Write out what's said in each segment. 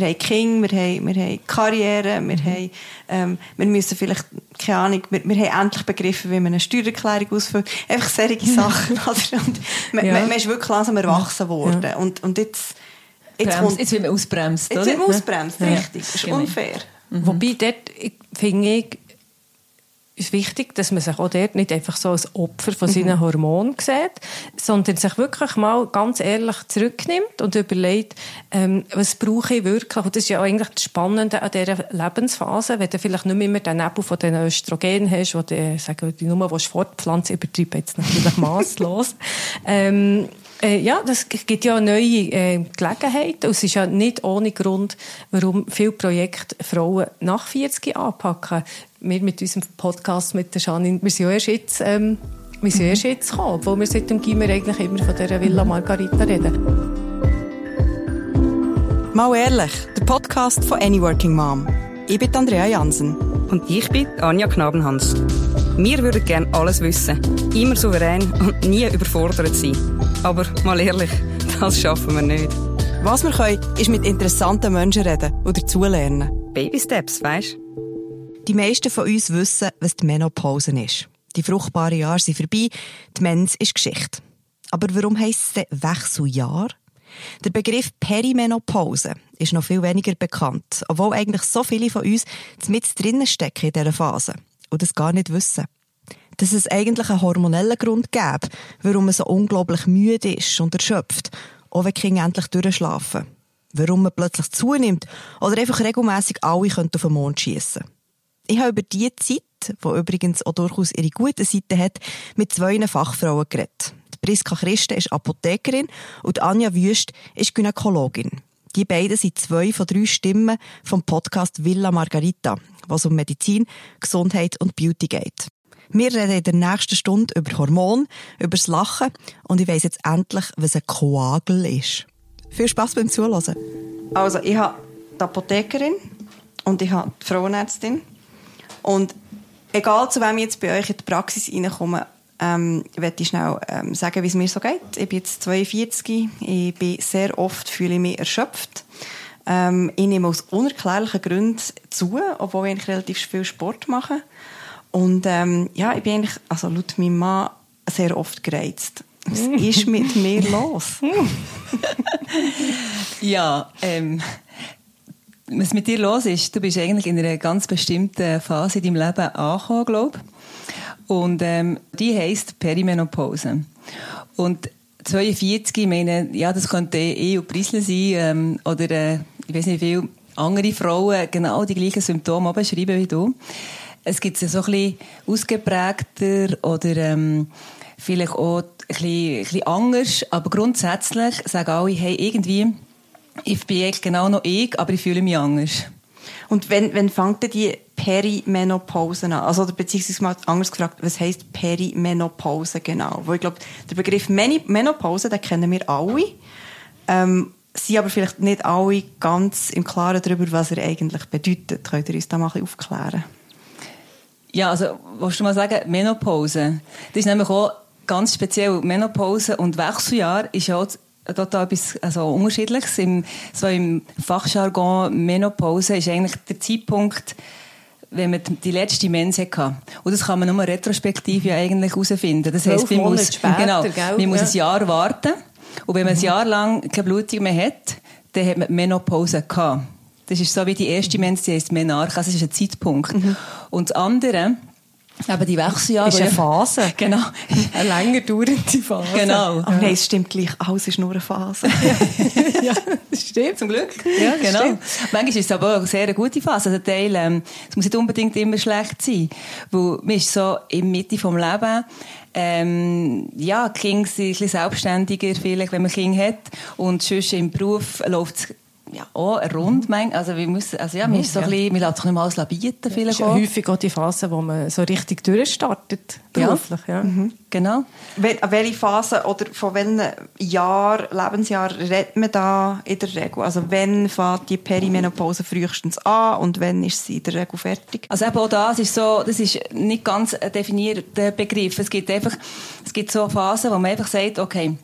wir haben Kinder, wir haben, wir haben Karriere, wir, mhm. haben, ähm, wir müssen vielleicht, keine Ahnung, wir, wir haben endlich begriffen, wie man eine Steuererklärung ausfüllt. Einfach solche Sachen. und man, ja. man, man, ist wirklich langsam erwachsen worden. Ja. Und, und jetzt, jetzt, kommt, jetzt wird man ausbremst, Jetzt wird man ausbremst, richtig. Das ist genau. unfair. Mhm. Wobei, dort finde ich, ist wichtig, dass man sich auch dort nicht einfach so als Opfer von seinen mhm. Hormonen sieht, sondern sich wirklich mal ganz ehrlich zurücknimmt und überlegt, ähm, was brauche ich wirklich? Und das ist ja eigentlich das Spannende an dieser Lebensphase, wenn du vielleicht nicht mehr immer den Nebel von den Östrogen hast, wo du, sagen die Nummer, die fortpflanzen, übertreiben jetzt natürlich masslos. ähm, äh, ja, das gibt ja neue äh, Gelegenheiten. Und es ist ja nicht ohne Grund, warum viele Projekte Frauen nach 40 anpacken. Wir mit unserem Podcast mit der Janine, wir sind ja erst jetzt, ähm, wir sind mhm. erst jetzt gekommen, obwohl wir seit dem Gimmer eigentlich immer von dieser Villa Margarita reden. Mal ehrlich, der Podcast von Any Working Mom. Ich bin Andrea Jansen. Und ich bin Anja Knabenhans. Wir würden gerne alles wissen, immer souverän und nie überfordert sein. Aber mal ehrlich, das schaffen wir nicht. Was wir können, ist mit interessanten Menschen reden oder dazulernen. Baby Steps, weisst Die meisten von uns wissen, was die Menopause ist. Die fruchtbaren Jahre sind vorbei, die Mens ist Geschichte. Aber warum heisst es Wechseljahr? Der Begriff Perimenopause ist noch viel weniger bekannt, obwohl eigentlich so viele von uns mit drinnen stecken in dieser Phase und das gar nicht wissen. Dass es eigentlich einen hormonellen Grund gäbe, warum man so unglaublich müde ist und erschöpft, auch wenn Kinder endlich durchschlafen. Warum man plötzlich zunimmt oder einfach regelmäßig alle auf den Mond schiessen. Ich habe über diese Zeit, die übrigens auch durchaus ihre guten Seiten hat, mit zwei Fachfrauen geredet. Priska Christen ist Apothekerin und Anja Wüst ist Gynäkologin. Die beiden sind zwei von drei Stimmen vom Podcast Villa Margarita, was um Medizin, Gesundheit und Beauty geht. Wir reden in der nächsten Stunde über Hormone, über das Lachen und ich weiss jetzt endlich, was ein Koagel ist. Viel Spaß beim Zuhören. Also, ich habe die Apothekerin und ich habe die Frauenärztin. Und egal zu wem ich jetzt bei euch in die Praxis reinkomme, ähm, ich möchte schnell ähm, sagen, wie es mir so geht. Ich bin jetzt 42. Ich bin sehr oft fühle ich mich erschöpft. Ähm, ich nehme aus unerklärlichen Gründen zu, obwohl ich eigentlich relativ viel Sport mache. Und ähm, ja, ich bin eigentlich, also laut meinem Mann, sehr oft gereizt. Was ist mit mir los? ja, ähm, was mit dir los ist, du bist eigentlich in einer ganz bestimmten Phase in deinem Leben angekommen, glaube ich. Und ähm, die heisst Perimenopause. Und 42, ich meine, ja, das könnte eh und Preisler sein, ähm, oder äh, ich weiß nicht, wie viele andere Frauen genau die gleichen Symptome beschreiben wie du. Es gibt es so ein bisschen ausgeprägter oder ähm, vielleicht auch ein bisschen, ein bisschen anders, aber grundsätzlich sagen alle, hey, irgendwie, ich bin genau noch ich, aber ich fühle mich anders. Und wenn, wenn fängt die Perimenopause an? Also, beziehungsweise mal anders gefragt, was heisst Perimenopause genau? Weil ich glaube, der Begriff Menopause, den kennen wir alle. Ähm, sind aber vielleicht nicht alle ganz im Klaren darüber, was er eigentlich bedeutet. Könnt ihr uns da mal aufklären? Ja, also, willst du mal sagen, Menopause? Das ist nämlich auch ganz speziell. Menopause und Wechseljahr ist ja auch total etwas also Unterschiedliches. Im, so im Fachjargon Menopause ist eigentlich der Zeitpunkt, wenn man die letzte Mens hatte. Und das kann man nur retrospektiv ja eigentlich herausfinden. Das heisst, man muss, später, genau, man muss ein Jahr warten. Und wenn man mhm. ein Jahr lang keine Blutung mehr hat, dann hat man Menopause gehabt. Das ist so wie die erste Mens, die heisst Menarche. Also das ist ein Zeitpunkt. Mhm. Und das andere, aber die Wechseljahre. Ist eine Phase. Genau. Eine länger dauernde Phase. Genau. Aber nein, es stimmt gleich. Alles ist nur eine Phase. ja, das stimmt. Zum Glück. Ja, genau. Stimmt. Manchmal ist es aber auch eine sehr gute Phase. Also Teil, ähm, es muss nicht unbedingt immer schlecht sein. Weil man ist so in der Mitte des Lebens, ähm, ja, die Kinder sind ein bisschen selbstständiger, vielleicht, wenn man Kinder hat. Und sonst im Beruf läuft es ja, auch rund, mhm. also wir müssen, also ja, man ist so ja. ein bisschen, sich nicht mal alles bieten, vielleicht auch. häufig auch die Phase, wo man so richtig durchstartet, beruflich, ja. ja. Mhm. Genau. An welche Phase oder von welchem Jahr, Lebensjahr redet man da in der Regel? Also wenn fängt die Perimenopause frühestens an und wenn ist sie in der Regel fertig? Also eben auch das ist so, das ist nicht ganz ein definierter Begriff. Es gibt einfach, es gibt so Phasen, wo man einfach sagt, okay,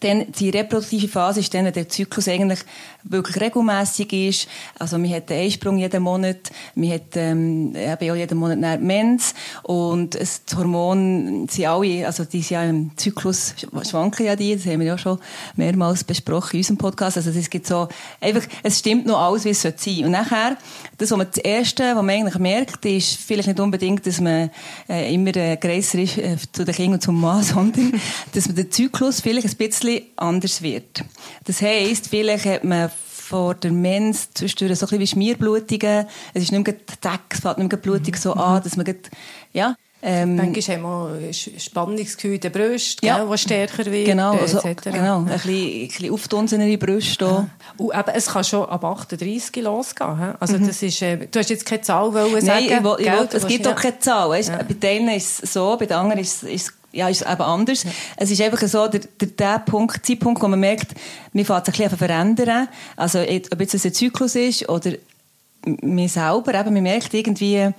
dann die reproduktive Phase ist dann, wenn der Zyklus eigentlich wirklich regelmäßig ist. Also man hat einen Einsprung jeden Monat, man hat ähm, eben auch jeden Monat eine Mens und es, das Hormon sind alle, also die sind ja im Zyklus schwanken ja die, das haben wir ja schon mehrmals besprochen in unserem Podcast. Also es gibt so einfach, es stimmt noch alles, wie es sein sollte. Und nachher, das, was man das Erste, was man eigentlich merkt, ist vielleicht nicht unbedingt, dass man äh, immer äh, grösser ist äh, zu den Kindern und zum Mann, sondern dass man den Zyklus vielleicht ein bisschen anders wird. Das heisst, vielleicht hat man vor der Mens zwischendurch so ein bisschen wie Schmierblutungen. Es ist nicht mehr Tag, es fällt nicht mehr Blutung so an, dass man grad, ja, ähm, Manchmal haben wir Spannungsgefühl der Brust, ja. gell, was stärker wird. Genau, äh, also, genau. Ein bisschen, ein bisschen aufdunsenere Brüste. Ja. Und eben, es kann schon ab 38 losgehen. Also mhm. das ist, äh, du hast jetzt keine Zahl wollen sagen. Nein, ich will, ich will, es gibt ja. auch keine Zahl. Weißt? Ja. Bei denen ist es so, bei den anderen ist es ja, ist eben anders. Ja. Es ist einfach so, der, der, der Punkt, Zeitpunkt, wo man merkt, man fängt sich ein bisschen verändern. Also, ob jetzt ein Zyklus ist oder mir selber, eben, man merkt irgendwie,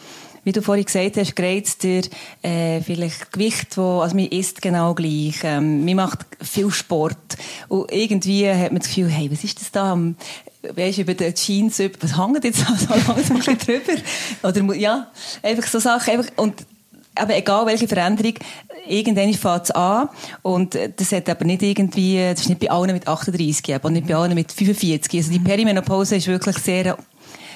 wie du vorhin gesagt hast, gereizt der äh, vielleicht Gewicht, wo, also man isst genau gleich, ähm, man macht viel Sport und irgendwie hat man das Gefühl, hey, was ist das da? Weißt du, über die Jeans, was hängt jetzt so langsam ein bisschen drüber? Oder, ja, einfach so Sachen, einfach, und aber egal welche Veränderung, irgendwann fängt es an. Und äh, das hat aber nicht irgendwie, das ist nicht bei allen mit 38, aber nicht bei allen mit 45. Also die Perimenopause ist wirklich sehr,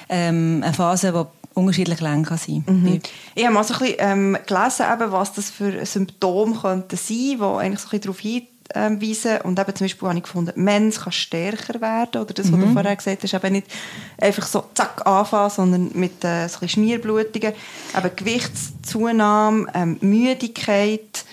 ähm, eine Phase, die unterschiedlich lang kann sein mhm. Ich habe mal so ein bisschen ähm, gelesen, eben, was das für Symptome könnten sein, die eigentlich so ein bisschen darauf hin ähm, weisen. Und eben zum Beispiel habe ich gefunden, Mens kann stärker werden. Oder das, was mhm. du vorher gesagt hast, eben nicht einfach so zack anfangen, sondern mit äh, so ein Schmierblutungen. Eben Gewichtszunahme, ähm, Müdigkeit,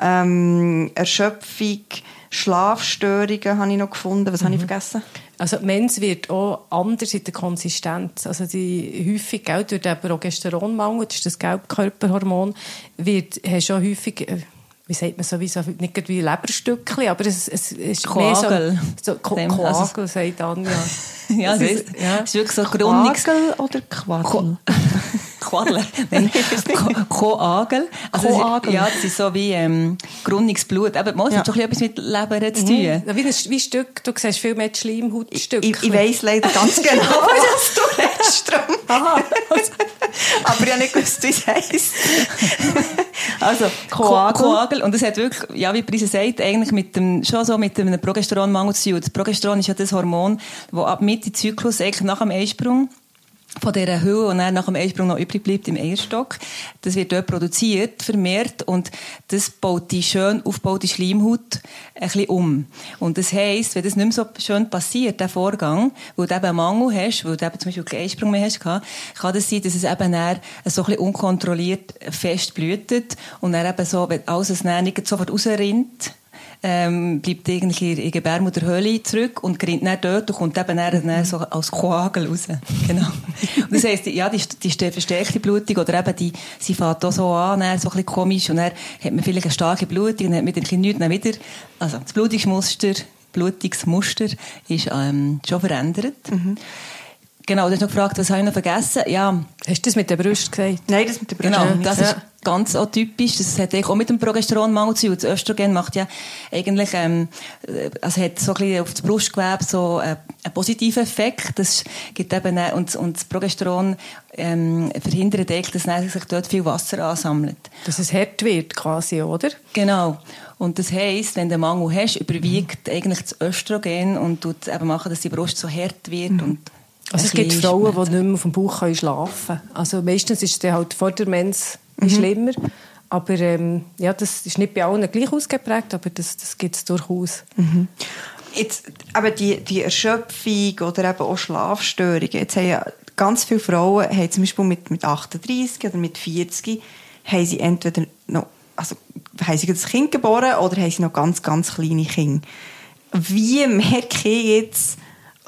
ähm, Erschöpfung, Schlafstörungen habe ich noch gefunden. Was mhm. habe ich mhm. vergessen? Also Mens wird auch anders in der Konsistenz. Also die häufig gell, durch den Progesteronmangel, das ist das Gelbkörperhormon, wird, hast schon häufig äh, wie sagt man sowieso, nicht wie Leberstückchen, aber es, es, es ist Koagel. mehr so, so Ko Koagel, sagt Anja. ja, es ist, ja. ist wirklich so Grundungs... Koagel oder Quadel? Quadler? Nein, Koagel. Also Koagel. Ja, das ist so wie ähm, Grundungsblut. Aber es ja. hat doch etwas mit Leber zu tun. Mhm. Wie, ein, wie Stück, du siehst viel mehr Schleimhautstücke. Ich, ich weiss leider ganz genau, was du drum. Aha. Aber ich habe nicht gewusst, wie es heisst. Also, Koagel. Koagel. Und es hat wirklich, ja, wie Prise sagt, eigentlich mit dem, schon so mit einem Progesteronmangel zu tun. Das Progesteron ist ja das Hormon, das ab Mitte Zyklus, eigentlich nach dem Eisprung, von dieser Höhe, die dann nach dem Eisprung noch übrig bleibt im Eierstock. Das wird dort produziert, vermehrt, und das baut die schön aufgebaute Schleimhaut ein bisschen um. Und das heisst, wenn das nicht mehr so schön passiert, der Vorgang, wo du eben einen Mangel hast, wo du eben zum Beispiel keinen Eisprung mehr hast, kann das sein, dass es eben dann so ein bisschen unkontrolliert fest blühtet und dann eben so, wenn alles nicht sofort rausrinnt, ähm, bleibt eigentlich in der Gebärmutterhöhle zurück und grinnt dann dort und kommt eben dann, dann so als Koagel raus. Genau. Und das heisst, ja, die, die verstärkte Blutung oder eben die, sie fährt auch so an, dann so ein bisschen komisch und dann hat man vielleicht eine starke Blutung und hat man ein bisschen nichts, wieder, also das Blutungsmuster, Blutungsmuster ist ähm, schon verändert. Mhm. Genau, du hast noch gefragt, was habe ich noch vergessen? Ja. Hast du das mit der Brust gesagt? Nein, das mit der Brust. Genau, das ja. ist ganz atypisch. Das hat auch mit dem Progesteronmangel zu tun. Das Östrogen macht ja eigentlich, ähm, also hat so ein bisschen auf das Brustgewebe so äh, einen positiven Effekt. Das gibt eben, und, und das Progesteron ähm, verhindert eigentlich, dass sich dort viel Wasser ansammelt. Dass es hart wird quasi, oder? Genau. Und das heisst, wenn du einen Mangel hast, überwiegt mhm. eigentlich das Östrogen und tut eben machen, dass die Brust so hart wird mhm. und also es gibt Frauen, die nicht mehr auf dem Bauch schlafen können. Also meistens ist es halt vor der Mens mhm. schlimmer. Aber ähm, ja, das ist nicht bei allen gleich ausgeprägt, aber das, das gibt es durchaus. Mhm. Jetzt, aber die, die Erschöpfung oder eben auch Schlafstörungen, jetzt haben ja ganz viele Frauen, haben zum Beispiel mit, mit 38 oder mit 40, haben sie entweder noch, also haben sie das Kind geboren oder haben sie noch ganz, ganz kleine Kinder. Wie merke ich jetzt,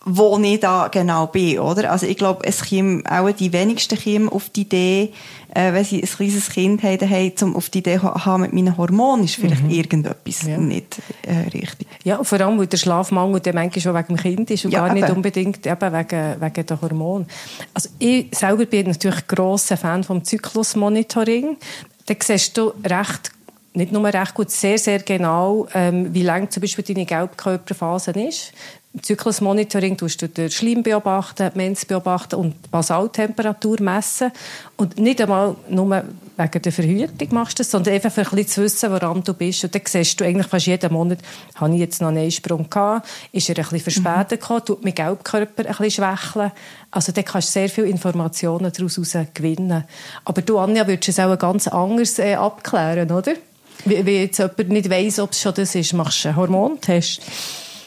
wo ich da genau bin, oder? Also ich glaube, es kommen auch die wenigsten kommen auf die Idee, äh, wenn sie ein kleines Kind haben, daheim, um auf die Idee zu haben, mit meinen Hormonen ist vielleicht mhm. irgendetwas ja. nicht äh, richtig. Ja, vor allem, weil der Schlafmangel der manchmal schon wegen dem Kind ist und ja, gar nicht eben. unbedingt eben wegen, wegen der Hormone. Also ich selber bin natürlich grosser Fan vom Zyklusmonitoring. Da siehst du recht nicht nur recht gut, sehr, sehr genau, ähm, wie lang zum Beispiel deine Gelbkörperphase ist. Zyklusmonitoring tust du den Schleim beobachten, Mens beobachten und die Basaltemperatur messen. Und nicht einmal nur wegen der Verhütung machst du das, sondern einfach für ein bisschen zu wissen, woran du bist. Und dann siehst du eigentlich fast jeden Monat, habe ich jetzt noch einen Einsprung gehabt, ist er ein bisschen verspätet gekommen, tut mein Gelbkörper ein bisschen schwächeln. Also da kannst du sehr viele Informationen daraus gewinnen. Aber du, Anja, würdest es auch ganz anders äh, abklären, oder? Wie, wie jetzt jemand nicht weiss, ob es schon das ist, machst du einen Hormontest?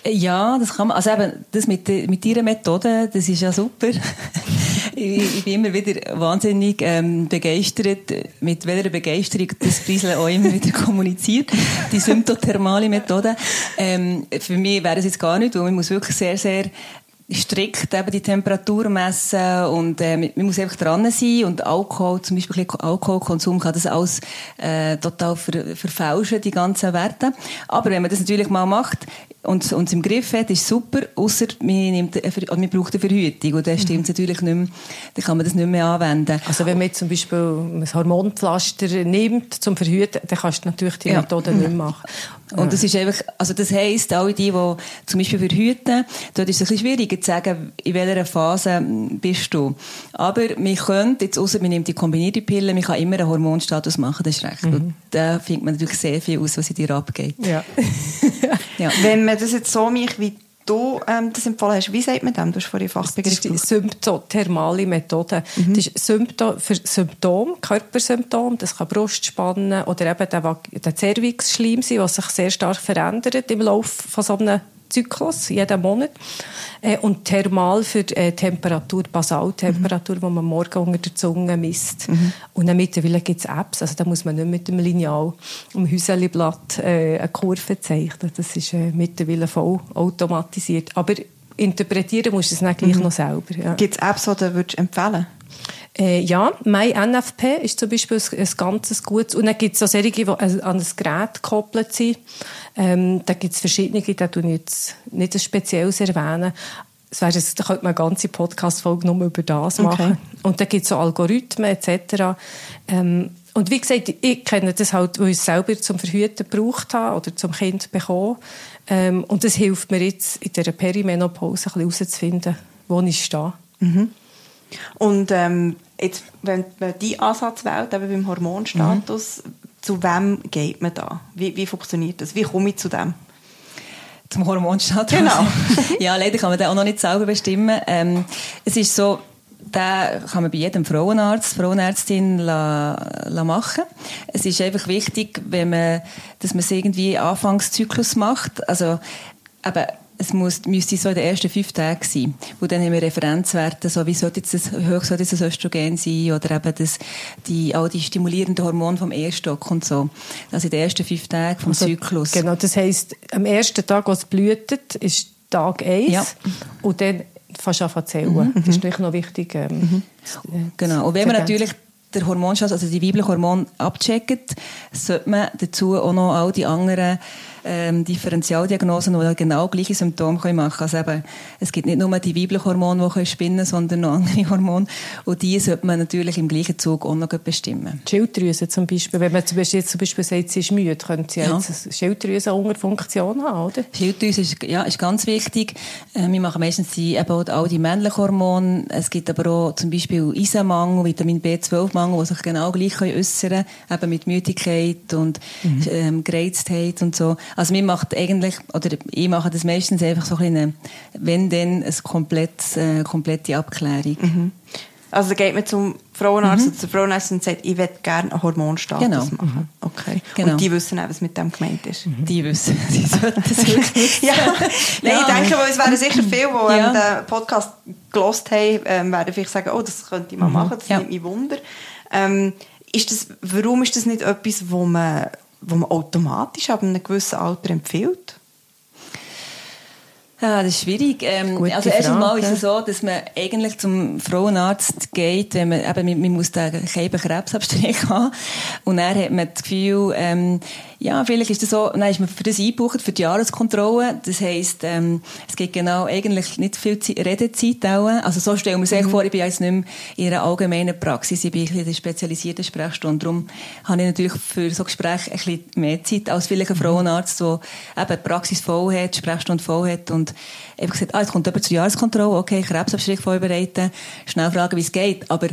Ja, das kann man. Also eben, das mit, mit ihrer Methode, das ist ja super. ich, ich, bin immer wieder wahnsinnig ähm, begeistert, mit welcher Begeisterung das Briesel auch immer wieder kommuniziert. Die symptothermale Methode. Ähm, für mich wäre es jetzt gar nicht, weil man muss wirklich sehr, sehr strikt eben die Temperatur messen und äh, man muss einfach dran sein und Alkohol, zum Beispiel Alkoholkonsum kann das alles äh, total ver verfälschen, die ganzen Werte. Aber wenn man das natürlich mal macht, und uns im Griff hat, ist super, außer man, nimmt, man braucht eine Verhütung und dann stimmt es natürlich nicht mehr, dann kann man das nicht mehr anwenden. Also wenn man jetzt zum Beispiel ein Hormonpflaster nimmt zum Verhüten, dann kannst du natürlich die ja. Methode nicht mehr machen. Und das ist einfach, also das heisst, alle die, die zum Beispiel verhüten, dort ist es ein bisschen schwieriger zu sagen, in welcher Phase bist du. Aber man könnte, jetzt außer man nimmt die kombinierte Pille, man kann immer einen Hormonstatus machen, das ist recht. Mhm. Und da findet man natürlich sehr viel aus, was in dir abgeht. Ja. ja. Wenn man das jetzt so mich wie du ähm, das empfohlen hast, wie sagt man dem? Du hast vorhin Fachbegriff Das ist die symptothermale Methode. Mhm. Das ist Symptom, für Symptom, Körpersymptom, das kann Brustspannen oder eben der, der Cervixschleim sein, was sich sehr stark verändert im Laufe von so einem Zyklus, jeden Monat. Äh, und Thermal für äh, Temperatur, Basaltemperatur, mhm. die man morgen unter der Zunge misst. Mhm. Und dann mittlerweile gibt es Apps, also da muss man nicht mit dem Lineal um Häuselblatt äh, eine Kurve zeichnen. Das ist äh, mittlerweile voll automatisiert. Aber interpretieren musst du es nicht gleich mhm. noch selber. Ja. Gibt es Apps, die du würdest empfehlen äh, ja, MyNFP ist zum Beispiel ein, ein ganz gutes. Und dann gibt es auch solche, die an ein Gerät gekoppelt sind. Ähm, da gibt es verschiedene, da tue ich jetzt nicht ein spezielles erwähnen. Das wäre da könnte man eine ganze Podcast-Folge nur über das machen. Okay. Und da gibt es so Algorithmen etc. Ähm, und wie gesagt, ich kenne das halt, weil ich es selber zum Verhüten gebraucht habe oder zum Kind bekommen. Ähm, und das hilft mir jetzt in dieser Perimenopause ein bisschen herauszufinden, wo ich stehe. Mhm. Und ähm, jetzt, wenn man diesen Ansatz wählt, eben beim Hormonstatus, mhm. zu wem geht man da? Wie, wie funktioniert das? Wie komme ich zu dem? Zum Hormonstatus? Genau. ja, leider kann man den auch noch nicht selber bestimmen. Ähm, es ist so, den kann man bei jedem Frauenarzt, Frauenärztin la, la machen. Es ist einfach wichtig, wenn man, dass man es irgendwie Anfangszyklus macht. Also, eben, es muss, müsste so in den ersten fünf Tagen sein. Wo dann haben wir Referenzwerte, so wie sollte jetzt das, hoch sollte das Östrogen sein oder eben das, die, all die stimulierenden Hormone vom Ehrstock und so. Also in den ersten fünf Tagen vom also, Zyklus. Genau, das heisst, am ersten Tag, als es blühtet, ist Tag 1 ja. und dann fast an zählen. Mhm. Das ist natürlich noch wichtig. Ähm, mhm. Genau. Und wenn man natürlich der Hormonschatz, also die weiblichen Hormone abcheckt, sollte man dazu auch noch all die anderen ähm, Differentialdiagnosen, die genau gleiche Symptome können machen können. Also eben, es gibt nicht nur die weiblichen Hormone, die können spinnen sondern noch andere Hormone. Und die sollte man natürlich im gleichen Zug auch noch bestimmen. Schilddrüse zum Beispiel, wenn man zum Beispiel, zum Beispiel sagt, sie ist müde, könnte sie ja. jetzt eine Schilddrüse unter Funktion haben, oder? Schilddrüse ist, ja, ist ganz wichtig. Äh, wir machen meistens die, eben all die männlichen Hormone. Es gibt aber auch zum Beispiel Eisenmangel, Vitamin B12-Mangel, die sich genau gleich äußern können, eben mit Müdigkeit und mhm. ähm, Gereiztheit und so. Also mir macht eigentlich, oder ich mache das meistens einfach so eine, wenn denn, eine komplett, äh, komplette Abklärung. Mhm. Also geht man zum Frauenarzt mhm. oder zur Frauenarzt und sagt, ich möchte gerne einen Hormonstatus genau. machen. Mhm. Okay. Genau. Und die wissen auch, was mit dem gemeint ist. Mhm. Die wissen. Die sollten das wirklich ja. Nein, ja. ich denke, es wären sicher viele, die ja. den Podcast gelost haben, ähm, werden vielleicht sagen, oh, das könnte ich mal mhm. machen, das ja. nimmt mich Wunder. Ähm, ist das, warum ist das nicht etwas, wo man wo man automatisch ab einem gewissen Alter empfiehlt? Ja, das ist schwierig. Ähm, also erstens mal ist es so, dass man eigentlich zum Frauenarzt geht, wenn man eben, man, muss da keinen Krebsabstrich haben. Und dann hat man das Gefühl, ähm, ja, vielleicht ist das so, dann ist man für das eingebucht, für die Jahreskontrolle. Das heisst, ähm, es gibt genau eigentlich nicht viel Zeit, Redezeit auch. Also so stellen wir sich mhm. vor, ich bin jetzt nicht mehr in einer allgemeinen Praxis, ich bin in einer spezialisierten Sprechstunde. Darum habe ich natürlich für so Gespräche ein bisschen mehr Zeit als vielleicht ein mhm. Frauenarzt, der eben die Praxis voll hat, die Sprechstunde voll hat und eben gesagt, ah, jetzt kommt jemand zur Jahreskontrolle, okay, Krebsabstrich vorbereiten, schnell fragen, wie es geht. Aber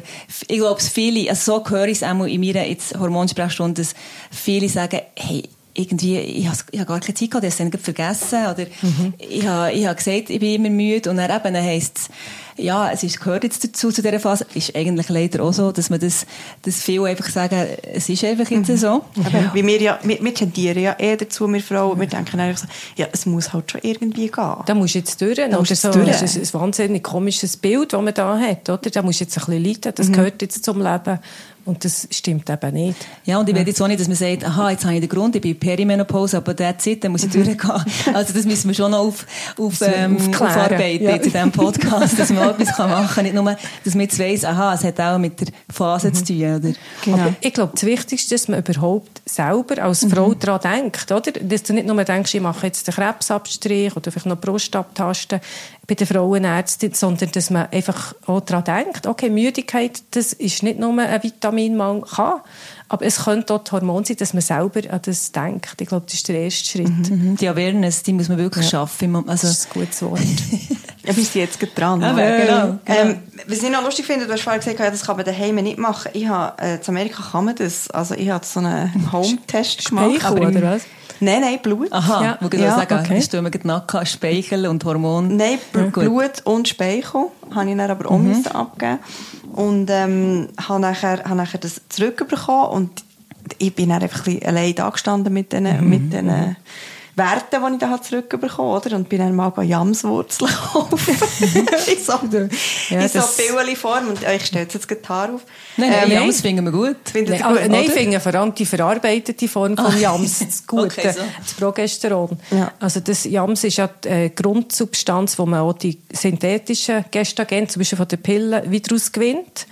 ich glaube, viele, also so höre ich es auch in meiner Hormonsprechstunde, dass viele sagen, hey, irgendwie, ich habe, habe gar keine Zeit gehabt, ich habe es dann vergessen, oder mhm. ich, habe, ich habe gesagt, ich bin immer müde, und dann eben, dann heisst es, ja, es ist, gehört jetzt dazu, zu dieser Phase, ist eigentlich leider auch so, dass man das, das viel einfach sagen, es ist einfach jetzt mhm. so. Aber wie wir ja, wir, wir tendieren ja eher dazu, wir Frauen, wir denken einfach so, ja, es muss halt schon irgendwie gehen. Da musst du jetzt durch, da oder so, durch. Das ist ein wahnsinnig komisches Bild, das man da hat, oder? Da musst du jetzt ein bisschen leiden, das mhm. gehört jetzt zum Leben. Und das stimmt eben nicht. Ja, und ich will jetzt auch nicht, dass man sagt, aha, jetzt habe ich den Grund, ich bin Perimenopause, aber der Zeit, dann muss ich durchgehen. Also das müssen wir schon noch auf, auf, ähm, aufarbeiten ja. in diesem Podcast, dass man etwas machen kann. Nicht nur, dass man jetzt weiss, aha, es hat auch mit der Phase mhm. zu tun. Oder? Genau. Aber ich glaube, das Wichtigste ist, dass man überhaupt selber als Frau mhm. daran denkt, oder? Dass du nicht nur denkst, ich mache jetzt den Krebsabstrich oder vielleicht noch Brust abtasten bei der Frauenärztin, sondern dass man einfach auch daran denkt, okay, Müdigkeit, das ist nicht nur ein Vitaminmangel, kann, aber es könnte auch das Hormon sein, dass man selber an das denkt. Ich glaube, das ist der erste Schritt. Mhm. mhm. Die Awareness, die muss man wirklich ja. schaffen. Also, das ist ein gutes Wort. ja, bist du jetzt dran. Ja, genau, genau. Ähm, was ich noch lustig finde, du hast vorhin gesagt, das kann man daheim nicht machen. Ich habe, äh, in Amerika kann man das. Also ich habe so einen Home-Test gemacht. Speichel, oder was? Nein, nein, Blut. Aha, ja. wo ja, sagen, okay. hast du immer Nacken, Speichel und Hormon? Nein, ja, Blut und Speichel habe ich dann aber auch mhm. abgeben und ähm, habe nachher, habe nachher das zurückbekommen und ich bin dann einfach ein bisschen allein da gestanden mit diesen, mhm. mit diesen mhm. Werte, die ich da zurückbekommen habe, und bin dann mal Jamswurzeln kaufen. in so, ja, in so Pillenform. Und ich stelle jetzt das Haar auf. Nein, nein, ähm, Jams finden wir gut. Findet nein, gut, nein ich finde vor allem die verarbeitete Form von Jams das Gute, okay, so. das Progesteron. Ja. Also das Jams ist ja die äh, Grundsubstanz, wo man auch die synthetischen Gestagen, zum Beispiel von den Pillen, wieder ausgewinnt.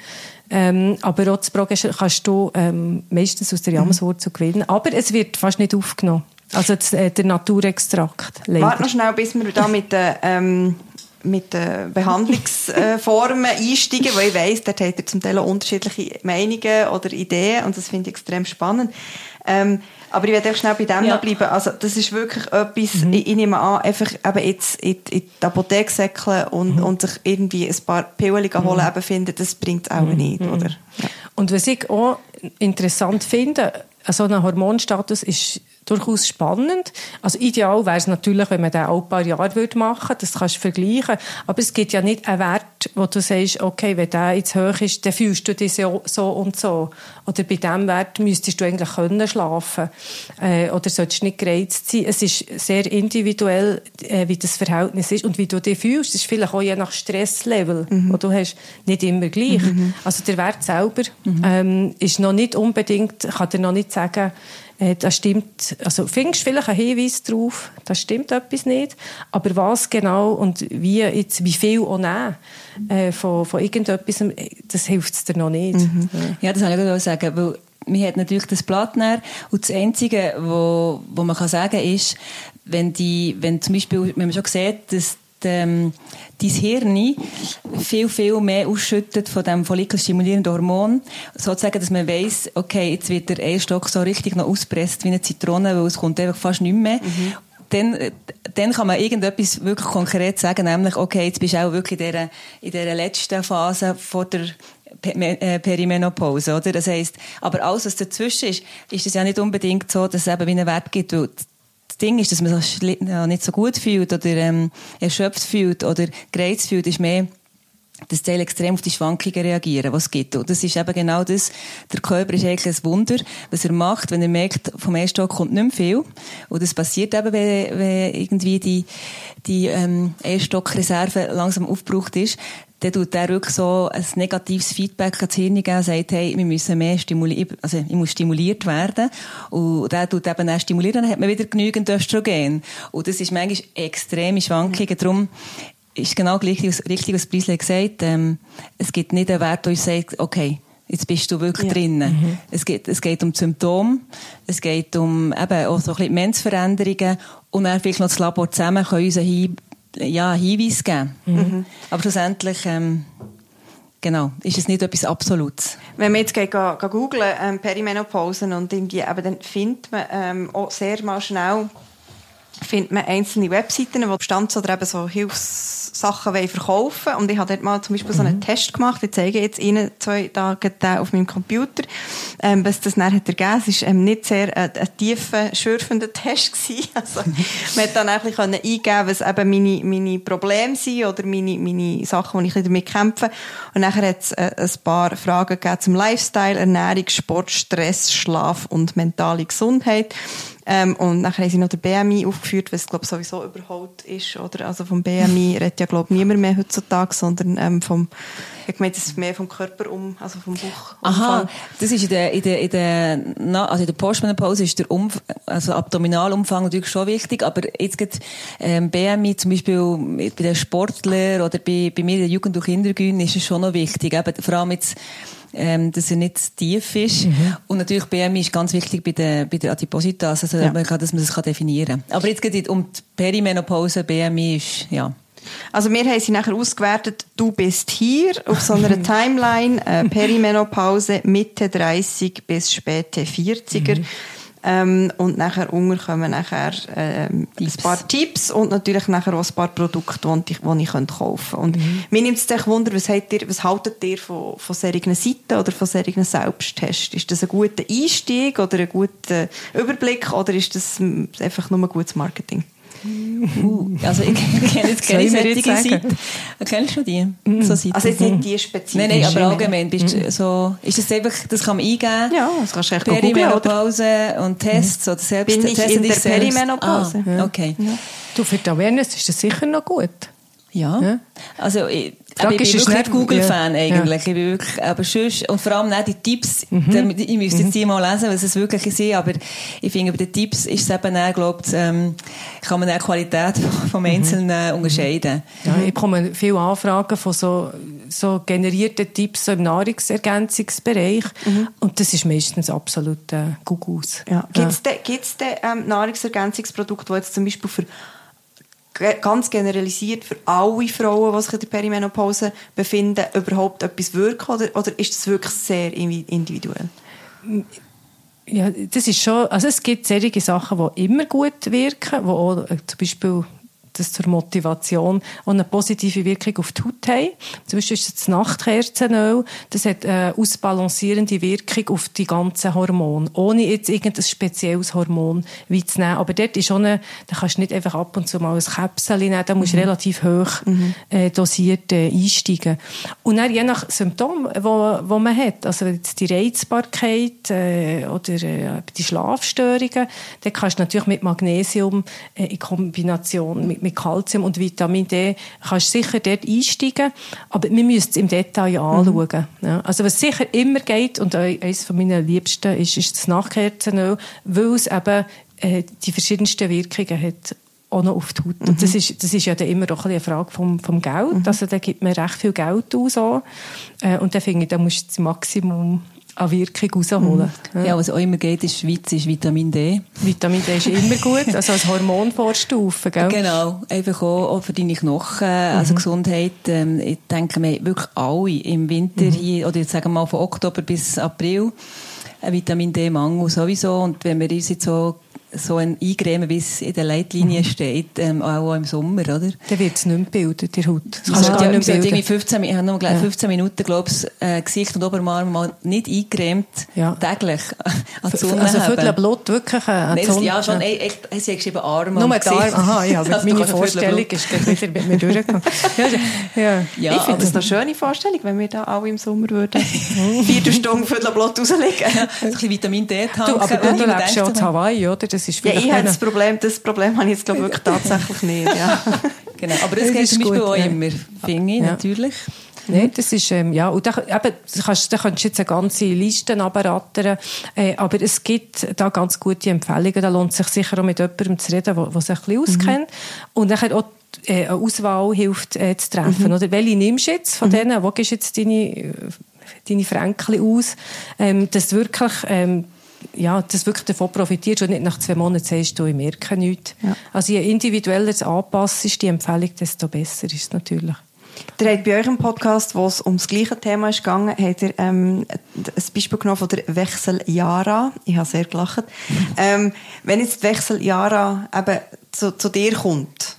Ähm, aber auch das Progesteron kannst du ähm, meistens aus der Jamswurzel mhm. gewinnen. Aber es wird fast nicht aufgenommen. Also das, äh, der Naturextrakt. Warte noch schnell, bis wir da mit den, ähm, mit den Behandlungsformen einsteigen, weil ich weiss, dort hat er zum Teil auch unterschiedliche Meinungen oder Ideen und das finde ich extrem spannend. Ähm, aber ich werde auch schnell bei dem ja. noch bleiben. Also, das ist wirklich etwas, mhm. ich, ich, nehme an, einfach eben jetzt in, in die Apotheke säckeln und, mhm. und sich irgendwie ein paar Pillen holen, mhm. eben finden, das bringt es auch mhm. nicht, oder? Ja. Und was ich auch interessant finde, so ein Hormonstatus ist durchaus spannend. Also ideal wäre es natürlich, wenn man den auch ein paar Jahre machen würde. Das kannst du vergleichen. Aber es gibt ja nicht einen Wert, wo du sagst, okay, wenn der jetzt hoch ist, dann fühlst du dich so, so und so. Oder bei diesem Wert müsstest du eigentlich können schlafen äh, oder solltest nicht gereizt sein. Es ist sehr individuell, äh, wie das Verhältnis ist und wie du dich fühlst. Es ist vielleicht auch je nach Stresslevel, mhm. wo du hast, nicht immer gleich. Mhm. Also der Wert selber mhm. ähm, ist noch nicht unbedingt, kann dir noch nicht sagen, äh, das stimmt, also findest vielleicht einen Hinweis darauf, das stimmt etwas nicht, aber was genau und wie, jetzt, wie viel auch nehmen äh, von, von irgendetwas, das hilft es dir noch nicht. Mhm. Ja, das wollte ich auch sagen, weil man hat natürlich das Blatt und das Einzige, wo, wo man kann sagen ist, wenn die, wenn zum Beispiel, wenn man schon sieht, dass ähm, dein Hirn viel, viel mehr ausschüttet von dem follikelstimulierenden Hormon. Sozusagen, dass man weiss, okay, jetzt wird der Eierstock so richtig noch auspresst wie eine Zitrone, weil es kommt einfach fast nicht mehr. Mhm. Dann, dann kann man irgendetwas wirklich konkret sagen, nämlich, okay, jetzt bist du auch wirklich in dieser, in dieser letzten Phase vor der äh, Perimenopause, oder? Das heisst, aber alles, was dazwischen ist, ist es ja nicht unbedingt so, dass es eben wie einen Wert gibt, das Ding ist, dass man sich nicht so gut fühlt oder ähm, erschöpft fühlt oder gereizt fühlt, ist mehr das Teil extrem auf die Schwankungen reagieren, was es gibt. Und das ist eben genau das. Der Körper ist eigentlich ein Wunder, was er macht, wenn er merkt, vom Eierstock kommt nicht mehr viel. Und das passiert eben, wenn, wenn irgendwie die, die ähm, Eierstockreserve langsam aufgebraucht ist dann tut der wirklich so ein negatives Feedback ans Hirn geben und sagt, hey, wir müssen mehr stimulieren, also ich muss stimuliert werden. Und der tut eben auch stimulieren, dann hat man wieder genügend Östrogen. Und das ist manchmal extreme Schwankungen. Darum ist genau gleich, richtig, was Preisle gesagt ähm, Es gibt nicht einen Wert, der uns sagt, okay, jetzt bist du wirklich ja. drinnen. Mhm. Es, geht, es geht um Symptome, es geht um eben auch so ein bisschen Menzveränderungen und dann vielleicht noch das Labor zusammen können uns einen ja, Hinweis geben. Mhm. Aber schlussendlich, ähm, genau, ist es nicht etwas Absolutes. Wenn man jetzt geht, geht, geht googlen, ähm, Perimenopausen und irgendwie, eben, dann findet man ähm, auch sehr mal schnell findet man einzelne Webseiten, wo Bestands- oder eben so Hilfssachen verkaufen Und ich habe dort mal zum Beispiel so einen mhm. Test gemacht. Ich zeige jetzt Ihnen zwei Tage auf meinem Computer, ähm, was das dann hat ergeben. Es war ähm, nicht sehr äh, ein tiefer, schürfender Test gewesen. Also, man hat dann ein bisschen eingeben was eben meine, meine Probleme sind oder meine, meine Sachen, die ich damit kämpfe. Und nachher hat es äh, ein paar Fragen gegeben zum Lifestyle, Ernährung, Sport, Stress, Schlaf und mentale Gesundheit. Ähm, und nachher haben sie noch den BMI aufgeführt, was glaube sowieso überholt ist. Oder? Also vom BMI redet ja glaube niemand mehr heutzutage, sondern ähm, vom, ich meine, das ist mehr vom Körper um, also vom Bauch. Aha, das ist in der, in der, in der, also in der Postmenopause ist der Umf also Abdominalumfang natürlich schon wichtig, aber jetzt geht ähm, BMI zum Beispiel bei den Sportlern oder bei, bei mir in der Jugend- und Kindergyn ist es schon noch wichtig, eben, vor allem jetzt ähm, dass er nicht tief ist. Mhm. Und natürlich BMI ist ganz wichtig bei der, bei der Adipositas, also ja. man kann, dass man das definieren kann. Aber jetzt geht es um die Perimenopause, BMI ist, ja. Also wir haben sie nachher ausgewertet, du bist hier auf so einer Timeline, äh, Perimenopause Mitte 30 bis späte 40er. Mhm. Ähm, und nachher unten kommen nachher ähm, ein paar Tipps und natürlich nachher auch ein paar Produkte, die ich, die ich kaufen könnte. Und mhm. mir nimmt es Wunder, was, habt ihr, was haltet ihr von, von solchen Seiten oder von solchen Selbsttests? Ist das ein guter Einstieg oder ein guter Überblick oder ist das einfach nur ein gutes Marketing? Uh, also ich kenne jetzt keine solche Seite. Kennst du die? Mm. So also jetzt nicht die spezifisch. Nein, nein, aber allgemein. Bist mm. so, ist das einfach, das kann man eingeben? Ja, das kannst du echt Perimenopause und Tests oder selbst Bin ich in der Perimenopause? Ah, okay. Ja. Du, für die Awareness ist das sicher noch gut. Ja. ja. Also, ich, aber ich bin wirklich nicht Google-Fan ja. eigentlich. Ja. Ich bin wirklich, aber sonst, und vor allem auch die Tipps, mhm. ich müsste jetzt mhm. die mal lesen, was es wirklich ist, aber ich finde, bei den Tipps ist es eben auch, glaubt, ähm, kann man auch die Qualität vom Einzelnen mhm. unterscheiden. Ja, ich bekomme viele Anfragen von so, so generierten Tipps so im Nahrungsergänzungsbereich mhm. und das ist meistens absolut äh, Googles. Ja. Gibt es denn, ähm, Nahrungsergänzungsprodukte, die jetzt zum Beispiel für ganz generalisiert für alle Frauen, die sich in der Perimenopause befinden, überhaupt etwas wirken? Oder, oder ist das wirklich sehr individuell? Ja, das ist schon, also es gibt solche Sachen, die immer gut wirken, die auch äh, zum Beispiel das zur Motivation und eine positive Wirkung auf die Haut haben. Zum Beispiel ist das Nachtkerzenöl, das hat eine ausbalancierende Wirkung auf die ganzen Hormone, ohne jetzt irgendein spezielles Hormon wie zu nehmen. Aber dort ist schon eine, da kannst du nicht einfach ab und zu mal ein Käpsel nehmen, da musst du mhm. relativ hoch mhm. äh, dosiert äh, einsteigen. Und dann je nach Symptom, wo, wo man hat, also jetzt die Reizbarkeit äh, oder äh, die Schlafstörungen, dann kannst du natürlich mit Magnesium äh, in Kombination mit mit Kalzium und Vitamin D kannst du sicher dort einsteigen, aber wir müssen es im Detail anschauen. Mhm. Ja, also was sicher immer geht, und eines von meinen Liebsten ist, ist das Nachkerzenöl, weil es eben äh, die verschiedensten Wirkungen hat auch noch auf die Haut. Mhm. Und das ist, das ist ja dann immer auch ein eine Frage vom, vom Geld. Mhm. Also da gibt man recht viel Geld aus. Auch. Äh, und dann finde ich, da musst du das Maximum an Wirkung rausholen. Mhm. Ja, was auch immer geht in der Schweiz, ist Vitamin D. Vitamin D ist immer gut, also als Hormonvorstufe, gell? Genau, einfach auch, auch für deine Knochen, mhm. also Gesundheit. Ähm, ich denke, wir wirklich alle im Winter mhm. hier, oder jetzt sagen wir mal von Oktober bis April, Vitamin D-Mangel sowieso. Und wenn wir uns jetzt so so ein Eingremen, wie es in der Leitlinie mhm. steht, ähm, auch im Sommer, oder? Dann wird es nicht mehr bilden, die Haut. Das also, ja, nicht bilden. 15, ich habe noch gleich 15 Minuten, glaube ich, äh, Gesicht und Oberarm mal nicht eingecremt, ja. täglich an die Sonne Also Viertel Blut wirklich äh, an die Sonne? Ja, schon, ey, echt, sie hat geschrieben Arme Nur die Arme, aha, ja, aber meine Vorstellung ist wieder mit mir durchgegangen. ja, ja. ja, ich finde das eine schöne Vorstellung, wenn wir da alle im Sommer würden vier Stunden Viertel Blut rauslegen. Ja, ein bisschen Vitamin D tanken. Du, aber du lebst ja in Hawaii, oder? Das ist ja, ich habe das Problem, das Problem habe ich jetzt, glaube wirklich tatsächlich nicht. Ja. genau, aber das, das geht zum Beispiel gut, auch ja. immer. Finde ich, ja. natürlich. Nein, das ist, ähm, ja, und da, eben, da kannst, da kannst du jetzt eine ganze Liste abrattern, äh, aber es gibt da ganz gute Empfehlungen, da lohnt sich sicher auch mit jemandem zu reden, der sich ein bisschen auskennt. Und dann auch äh, eine Auswahl hilft äh, zu treffen. Mhm. Oder welche nimmst du jetzt von mhm. denen? Wo gehst du jetzt deine, deine Fränkchen aus? Ähm, dass wirklich, ähm, ja, dass wirklich davon profitierst und nicht nach zwei Monaten sagst, du, ich merke nichts. Ja. Also je individueller es anpasst ist, die Empfehlung, desto besser ist es natürlich. Ihr habt bei eurem Podcast, wo es um das gleiche Thema ist gegangen, habt ihr ähm, ein Beispiel genommen von der Wechseljara. Ich habe sehr gelacht. Ähm, wenn jetzt die Wechseljara eben zu, zu dir kommt,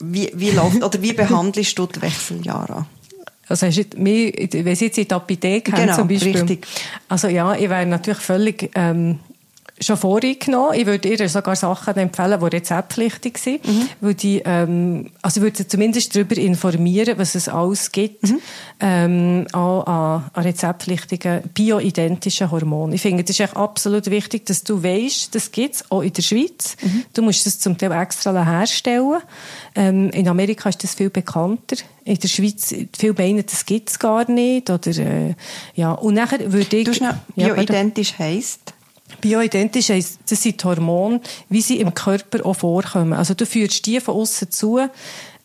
wie, wie läuft, oder wie behandelst du die Wechseljahre? Also hast du mich, wenn Sie jetzt in die Apotheke genau, zum Beispiel. Richtig. Also ja, ich wäre natürlich völlig ähm, schon vorgenommen. Ich würde ihr sogar Sachen empfehlen, die rezeptpflichtig sind. Mhm. Weil die, ähm, also ich würde sie zumindest darüber informieren, was es alles gibt, mhm. ähm, auch an, an rezeptpflichtigen bioidentischen Hormonen. Ich finde, es ist echt absolut wichtig, dass du weißt, das gibt es auch in der Schweiz. Mhm. Du musst es zum Teil extra herstellen. Ähm, in Amerika ist das viel bekannter. In der Schweiz, viele meinen, das gibt es gar nicht. Oder, äh, ja. Und nachher würde ich... Du schnell, bioidentisch ja, heisst? Bioidentisch heisst, das sind die Hormone, wie sie im Körper auch vorkommen. Also du führst die von außen zu,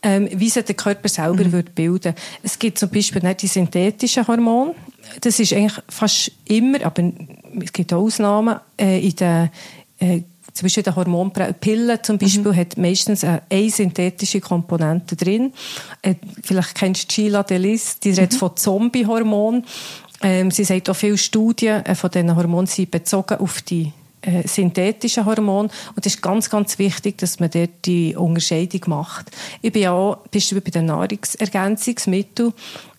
ähm, wie sie der Körper selber mhm. wird bilden Es gibt zum Beispiel nicht die synthetischen Hormone. Das ist eigentlich fast immer, aber es gibt auch Ausnahmen, äh, in den äh, zum Beispiel der Hormonpille zum Beispiel mhm. hat meistens eine, eine synthetische Komponente drin. Äh, vielleicht kennst du Sheila Delis, die redet mhm. von Zombie-Hormon. Ähm, sie sagt auch viele Studien äh, von diesen Hormonen sind bezogen auf die äh, synthetischen Hormone. Und es ist ganz, ganz wichtig, dass man dort die Unterscheidung macht. Ich bin auch, bist du bei den Nahrungsergänzungsmitteln,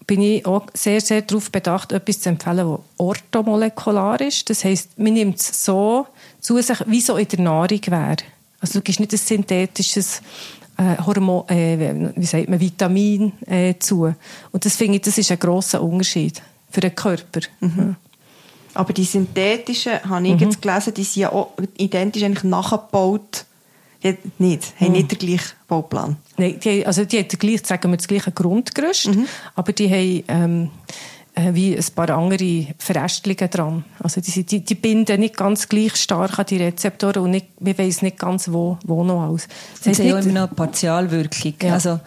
bin ich auch sehr, sehr darauf bedacht, etwas zu empfehlen, das orthomolekular ist. Das heisst, man nimmt es so zu sich, wie so in der Nahrung wäre. Also du gibst nicht ein synthetisches äh, Hormon, äh, wie sagt man, Vitamin äh, zu. Und das finde ich, das ist ein grosser Unterschied für den Körper. Mhm. Aber die synthetischen, habe ich mhm. jetzt gelesen, die sind ja auch identisch eigentlich nachgebaut. Die nicht, haben mhm. nicht den gleichen Bauplan. Nein, die, also die haben gleich, sagen wir, das gleiche Grundgerüst, mhm. aber die haben ähm, äh, wie ein paar andere Verästelungen dran. Also die, die, die, binden nicht ganz gleich stark an die Rezeptoren und nicht, wir wissen nicht ganz, wo, wo noch aus. Das heißt sie haben immer noch Partialwirkung. Ja. Also,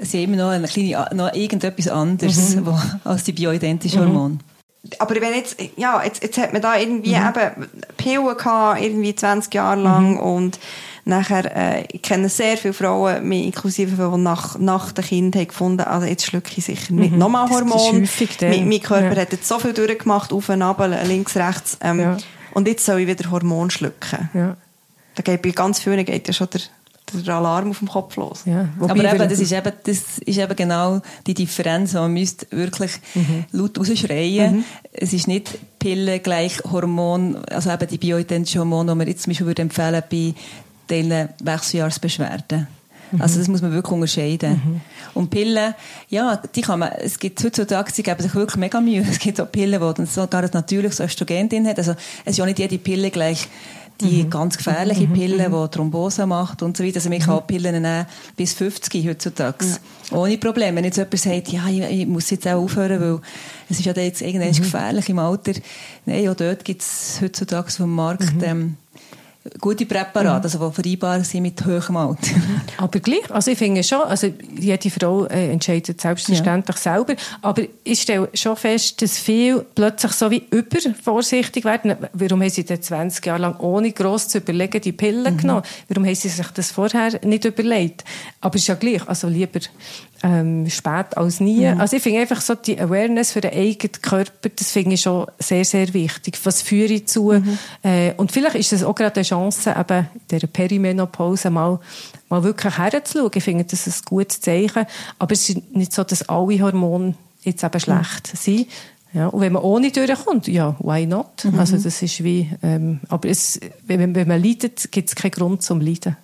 sie haben immer noch, eine kleine, noch irgendetwas anderes mhm. wo, als die bioidentischen mhm. Hormone. Aber wenn jetzt, ja, jetzt, jetzt hat man da irgendwie mhm. eben Pillen gehabt, irgendwie 20 Jahre lang mhm. und nachher, äh, ich kenne sehr viele Frauen, mich inklusive, die nach, nach dem Kind haben gefunden, also jetzt schlucke ich sicher nicht mhm. nochmal Hormone. Mein, mein Körper ja. hat jetzt so viel durchgemacht, auf und ab, links, rechts, ähm, ja. und jetzt soll ich wieder Hormon schlucken. Ja. Da geht bei ganz vielen geht ja schon der der Alarm auf dem Kopf los. Ja, aber eben, das, ist eben, das ist eben genau die Differenz, man müsste wirklich mhm. laut rausschreien. Mhm. Es ist nicht Pille gleich Hormon, also eben die bioidentischen Hormone, die man jetzt zum Beispiel würde empfehlen bei den Wechseljahrsbeschwerden. Mhm. Also das muss man wirklich unterscheiden. Mhm. Und Pillen, ja, die kann man, es gibt heutzutage, sie geben sich wirklich mega Mühe. Es gibt auch Pillen, die dann sogar ein natürliches Östrogen drin haben. Also es ist ja nicht jede Pille gleich die mhm. ganz gefährliche mhm. Pille, mhm. die Thrombose macht und so weiter. Also man kann mhm. Pillen nehmen bis 50 heutzutage. Ja. Ohne Probleme. Wenn jetzt jemand sagt, ja, ich, ich, muss jetzt auch aufhören, weil es ist ja jetzt irgendwann mhm. gefährlich im Alter. Nein, auch dort gibt es heutzutage vom Markt mhm. ähm, gute Präparate, mhm. also die vereinbar sind mit hohem Alter. aber gleich, also ich finde schon, also jede Frau äh, entscheidet selbstverständlich ja. selber, aber ich stelle schon fest, dass viele plötzlich so wie übervorsichtig werden. Warum haben sie denn 20 Jahre lang ohne gross zu überlegen die Pillen mhm. genommen? Warum haben sie sich das vorher nicht überlegt? Aber es ist ja gleich, also lieber ähm, spät als nie. Mhm. Also ich finde einfach so die Awareness für den eigenen Körper, das finde ich schon sehr, sehr wichtig. Was führe ich zu? Mhm. Äh, und vielleicht ist es auch gerade eine Chance, eben in dieser Perimenopause mal, mal wirklich herzuschauen. Ich finde, das ist ein gutes Zeichen. Aber es ist nicht so, dass alle Hormone jetzt eben schlecht mhm. sind. Ja, und wenn man ohne durchkommt, ja, why not? Mhm. Also das ist wie, ähm, aber es, wenn, wenn man leidet, gibt es keinen Grund zum Leiden.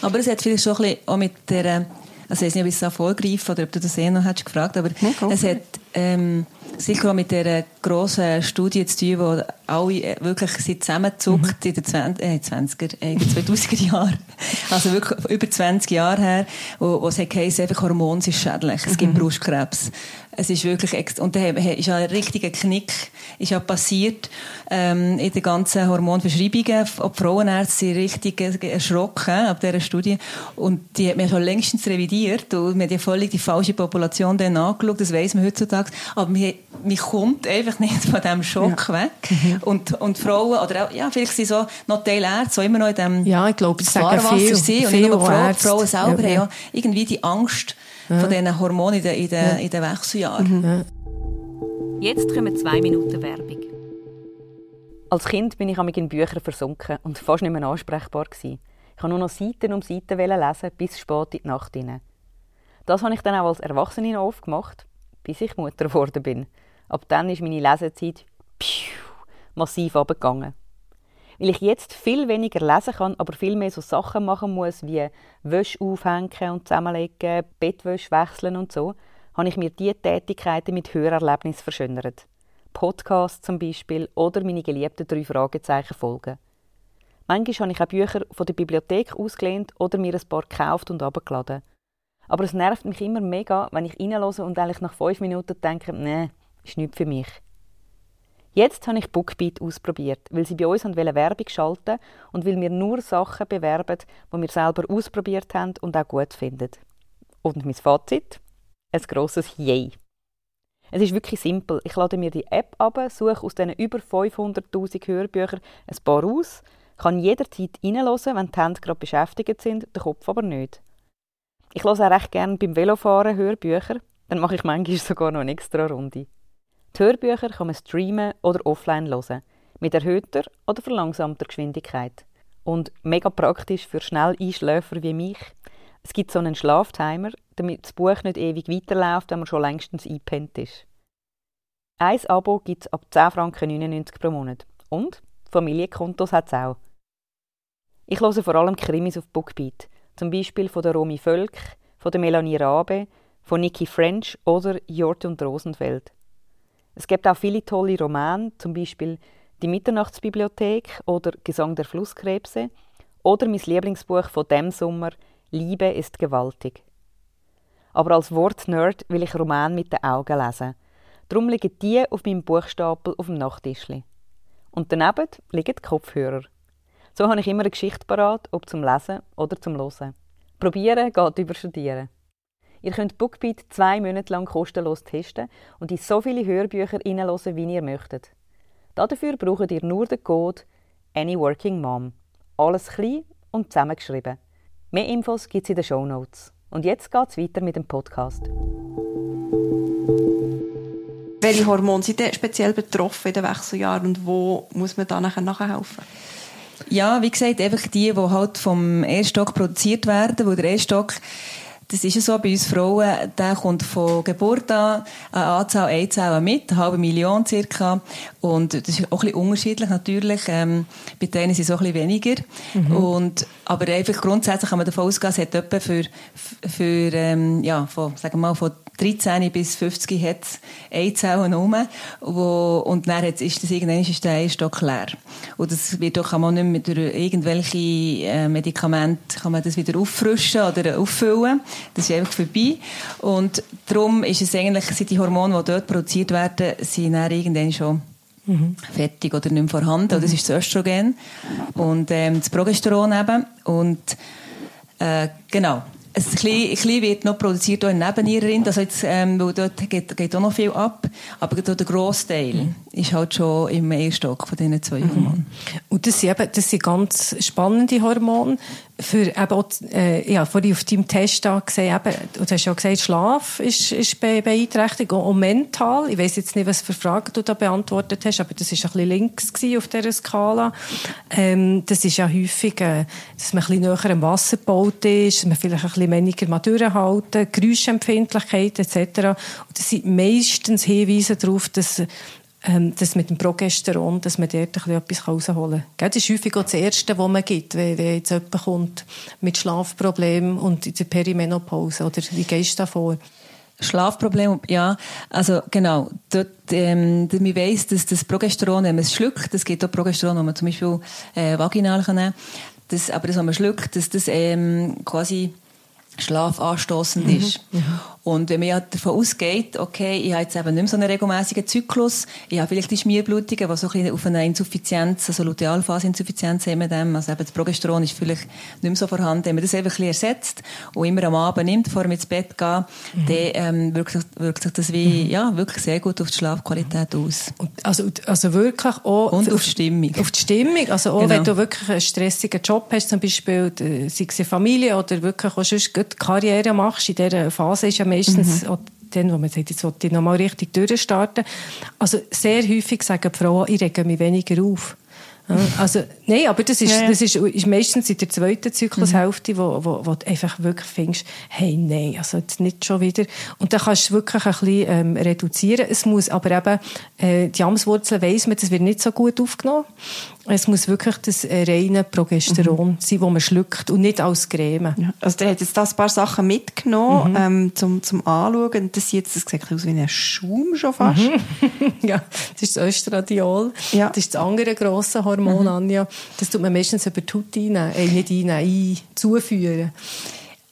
Aber es hat vielleicht schon ein bisschen auch mit der also ich weiß nicht, ob ich es vorgreife oder ob du das eh noch hast gefragt, aber nee, es hat, ähm, sicher auch mit dieser grossen Studie zu tun, wo alle wirklich sind zusammengezuckt mhm. in den 20, äh, 20er, äh, in den 2000er Jahren. Also wirklich über 20 Jahre her, wo, wo es heisst, einfach Hormone sind schädlich. Es gibt mhm. Brustkrebs. Es ist wirklich, und da ist ein richtiger Knick, ist ja passiert, ähm, in den ganzen Hormonverschreibungen. Die Frauenärzte sind richtig erschrocken ab dieser Studie. Und die hat man schon längstens revidiert. Und man hat ja völlig die falsche Population dann angeschaut. Das weiss man heutzutage. Aber man, man kommt einfach nicht von diesem Schock ja. weg. Mhm. Und, und Frauen, oder auch, ja, vielleicht sind so noch Teilärzte, so immer noch in diesem ja, ich glaube, Fahrwasser viel, sind. Und nicht nur Frauen, Frauen selber ja. haben ja irgendwie die Angst, ja. von diesen Hormonen in den, in den, ja. in den Wechseljahren. Mhm. Jetzt kommen zwei Minuten Werbung. Als Kind bin ich in Büchern versunken und fast nicht mehr ansprechbar gewesen. Ich habe nur noch Seiten um Seiten lesen, bis spät in die Nacht hinein. Das habe ich dann auch als Erwachsene aufgemacht, bis ich Mutter geworden bin. Ab dann ist meine Lesezeit massiv abgegangen. Weil ich jetzt viel weniger lesen kann, aber viel mehr so Sachen machen muss, wie Wäsche aufhängen und zusammenlegen, Bettwäsche wechseln und so, habe ich mir diese Tätigkeiten mit Hörerlebnis verschönert. Podcasts zum Beispiel oder meine geliebten drei Fragezeichen folgen. Manchmal habe ich auch Bücher von der Bibliothek ausgelehnt oder mir ein paar gekauft und abgeladen. Aber es nervt mich immer mega, wenn ich reinlose und eigentlich nach fünf Minuten denke, nee, ist nichts für mich. Jetzt habe ich Bookbeat ausprobiert, weil sie bei uns Werbung schalten und weil wir nur Sachen bewerben, die wir selber ausprobiert haben und auch gut finden. Und mein Fazit? Ein grosses Yay. Es ist wirklich simpel. Ich lade mir die App ab, suche aus diesen über 500'000 Hörbüchern ein paar aus, kann jederzeit reinhören, wenn die Hände gerade beschäftigt sind, der Kopf aber nicht. Ich höre auch recht gerne beim Velofahren Hörbücher, dann mache ich manchmal sogar noch eine extra Runde. Die Hörbücher kann man streamen oder offline hören, mit erhöhter oder verlangsamter Geschwindigkeit. Und mega praktisch für schnell Einschläfer wie mich. Es gibt so einen Schlaftimer, damit das Buch nicht ewig weiterläuft, wenn man schon längstens eingepennt ist. Ein Abo gibt es ab 10,99 Franken pro Monat. Und Familienkontos hat es auch. Ich höre vor allem Krimis auf Bookbeat, zum Beispiel von der Romy Völk, von der Melanie Rabe, von Nikki French oder Jort und Rosenfeld. Es gibt auch viele tolle Romane, zum Beispiel Die Mitternachtsbibliothek oder Gesang der Flusskrebse oder mein Lieblingsbuch von dem Sommer Liebe ist gewaltig. Aber als Wortnerd will ich Roman mit den Augen lesen. Darum liegen die auf meinem Buchstapel auf dem Nachttischli. Und daneben liegen die Kopfhörer. So habe ich immer eine Geschichte parat, ob zum Lesen oder zum Hören. Probieren geht über Studieren. Ihr könnt Bookbeat zwei Monate lang kostenlos testen und in so viele Hörbücher hineinhören, wie ihr möchtet. Dafür braucht ihr nur den Code AnyWorkingMom. Alles klein und zusammengeschrieben. Mehr Infos gibt es in den Show Notes. Und jetzt geht es weiter mit dem Podcast. Welche Hormone sind denn speziell betroffen in den Wechseljahren und wo muss man da nachher nachhelfen? Ja, wie gesagt, einfach die, die halt vom Erststock produziert werden, wo der Erststock das ist ja so bei uns Frauen, der kommt von Geburt an eine Anzahl Eizellen mit, eine halbe Million circa. Und das ist auch ein bisschen unterschiedlich natürlich. Ähm, bei denen sind es auch ein bisschen weniger. Mhm. Und, aber einfach grundsätzlich kann man davon ausgehen, es hat etwa für, für ähm, ja, von, sagen wir mal, von 13 bis 50 hat es Eizellen rum, wo, und dann hat, ist das irgendwann ist der Einstock leer. Und das wird doch, kann man nicht mit irgendwelchen äh, Medikamenten kann man das wieder auffrischen oder auffüllen. Das ist einfach vorbei. Und darum ist es eigentlich, sind die Hormone, die dort produziert werden, sind dann irgendwann schon Mhm. fertig oder nicht mehr vorhanden. Mhm. Das ist das Östrogen und ähm, das Progesteron eben. Und äh, genau, ein bisschen, wird noch produziert auch in Nebennierenrind, also jetzt, ähm, weil dort geht, geht auch noch viel ab, aber der Grossteil mhm. ist halt schon im Eierstock von diesen zwei Hormonen. Und das sind, eben, das sind ganz spannende Hormone, für eben auch, äh, ja, vorhin auf deinem Test da gesehen, eben, du hast ja gesagt, Schlaf ist, ist beeinträchtigt, und, mental. Ich weiß jetzt nicht, was für Fragen du da beantwortet hast, aber das ist ein bisschen links auf dieser Skala. Ähm, das ist ja häufig, äh, dass man ein bisschen näher am Wasser gebaut ist, dass man vielleicht ein bisschen weniger mal durchhalten, Geräuschempfindlichkeit etc. Und das sind meistens Hinweise darauf, dass ähm, das mit dem Progesteron, dass man dort etwas rausholen kann. Das ist häufig auch das Erste, was man gibt, wenn, wenn jetzt jemand kommt mit Schlafproblemen und in der Perimenopause. Oder wie gehst du da vor? Schlafproblem, ja. Also, genau. Dort, ähm, man weiss, dass das Progesteron, wenn man es schluckt, es gibt auch Progesteron, das man zum Beispiel äh, vaginal kann nehmen das, aber das, was man schluckt, dass das ähm, quasi schlafanstoßend mhm. ist. Mhm. Und wenn man ja davon ausgeht, okay, ich habe jetzt eben nicht mehr so einen regelmäßigen Zyklus, ich habe vielleicht die Schmierblutungen, die so ein bisschen auf eine Insuffizienz, also Lutealphase-Insuffizienz haben wir dem, also eben das Progesteron ist vielleicht nicht mehr so vorhanden. Wenn man das einfach ein bisschen ersetzt und immer am Abend nimmt, bevor man ins Bett geht, mhm. dann ähm, wirkt, sich, wirkt sich das wie, mhm. ja, wirklich sehr gut auf die Schlafqualität aus. Also, also wirklich auch... Und auf die Stimmung. Auf die Stimmung, also auch genau. wenn du wirklich einen stressigen Job hast, zum Beispiel, sei es eine Familie oder wirklich auch sonst Karriere machst, in dieser Phase ist ja meistens mhm. dann, wo man sagt, jetzt wollte ich nochmal richtig durchstarten. Also sehr häufig sagen die Frauen, ich rege mich weniger auf. Also, nein, aber das ist, ja, ja. das ist, ist meistens in der zweiten Zyklushälfte, mhm. wo, wo, wo du einfach wirklich findest, hey, nein, also jetzt nicht schon wieder. Und dann kannst du wirklich ein bisschen ähm, reduzieren. Es muss aber eben, äh, die Amswurzeln weiss man, das wird nicht so gut aufgenommen. Es muss wirklich das äh, reine Progesteron mhm. sein, das man schluckt und nicht als Creme. Ja. Also der hat jetzt da ein paar Sachen mitgenommen mhm. ähm, zum, zum Anschauen. Das sieht jetzt das sieht aus wie ein Schaum schon fast. Mhm. ja, das ist das Östradiol. Ja. Das ist das andere grosse Hormon, mhm. Anja. Das tut man meistens über die Haut einnehmen, äh, nicht einnehmen, ein, zuführen.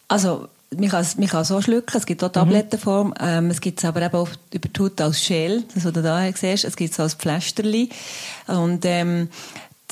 Also man kann, man kann so schlucken, es gibt auch Tablettenform, mhm. ähm, es gibt es aber eben auch über die Haut als Gel, das was du da siehst, es gibt es als Pflasterli und ähm,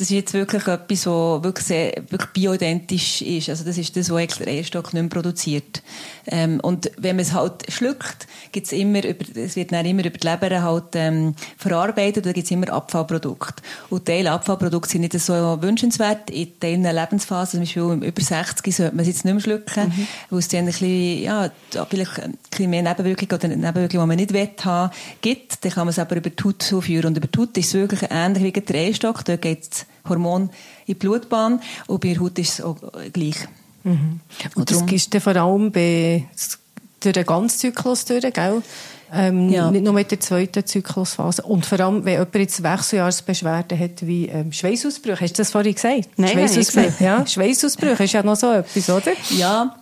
das ist jetzt wirklich etwas, was wirklich, sehr, wirklich bioidentisch ist. Also das ist das, was der Eierstock nicht mehr produziert. Ähm, und wenn man es halt schluckt, gibt's immer über, es wird dann immer über die Leber halt, ähm, verarbeitet, da gibt's immer Abfallprodukte. Und Teile Abfallprodukte sind nicht so wünschenswert. In Teilen Lebensphasen, zum Beispiel über 60, sollte man es jetzt nicht mehr schlucken, mhm. weil es dann ein bisschen, ja, vielleicht ein bisschen mehr Nebenwirkungen oder Nebenwirkungen, die man nicht will haben, gibt. Dann kann man es aber über die Haut zuführen. Und über die Haut ist es wirklich ähnlich wie der Eierstock. Dort geht's Hormon in die Blutbahn und bei der Haut ist es auch gleich. Mhm. Und, und das gibst du vor allem bei, durch den ganzen Zyklus durch, gell? Ähm, ja. Nicht nur mit der zweiten Zyklusphase. Und vor allem, wenn jemand jetzt Wechseljahrsbeschwerden hat, wie ähm, Schweißausbrüche. Hast du das vorhin gesagt? Nein, Schweißausbrüche. Ja, Schweißausbrüche ist ja noch so etwas, oder? Ja,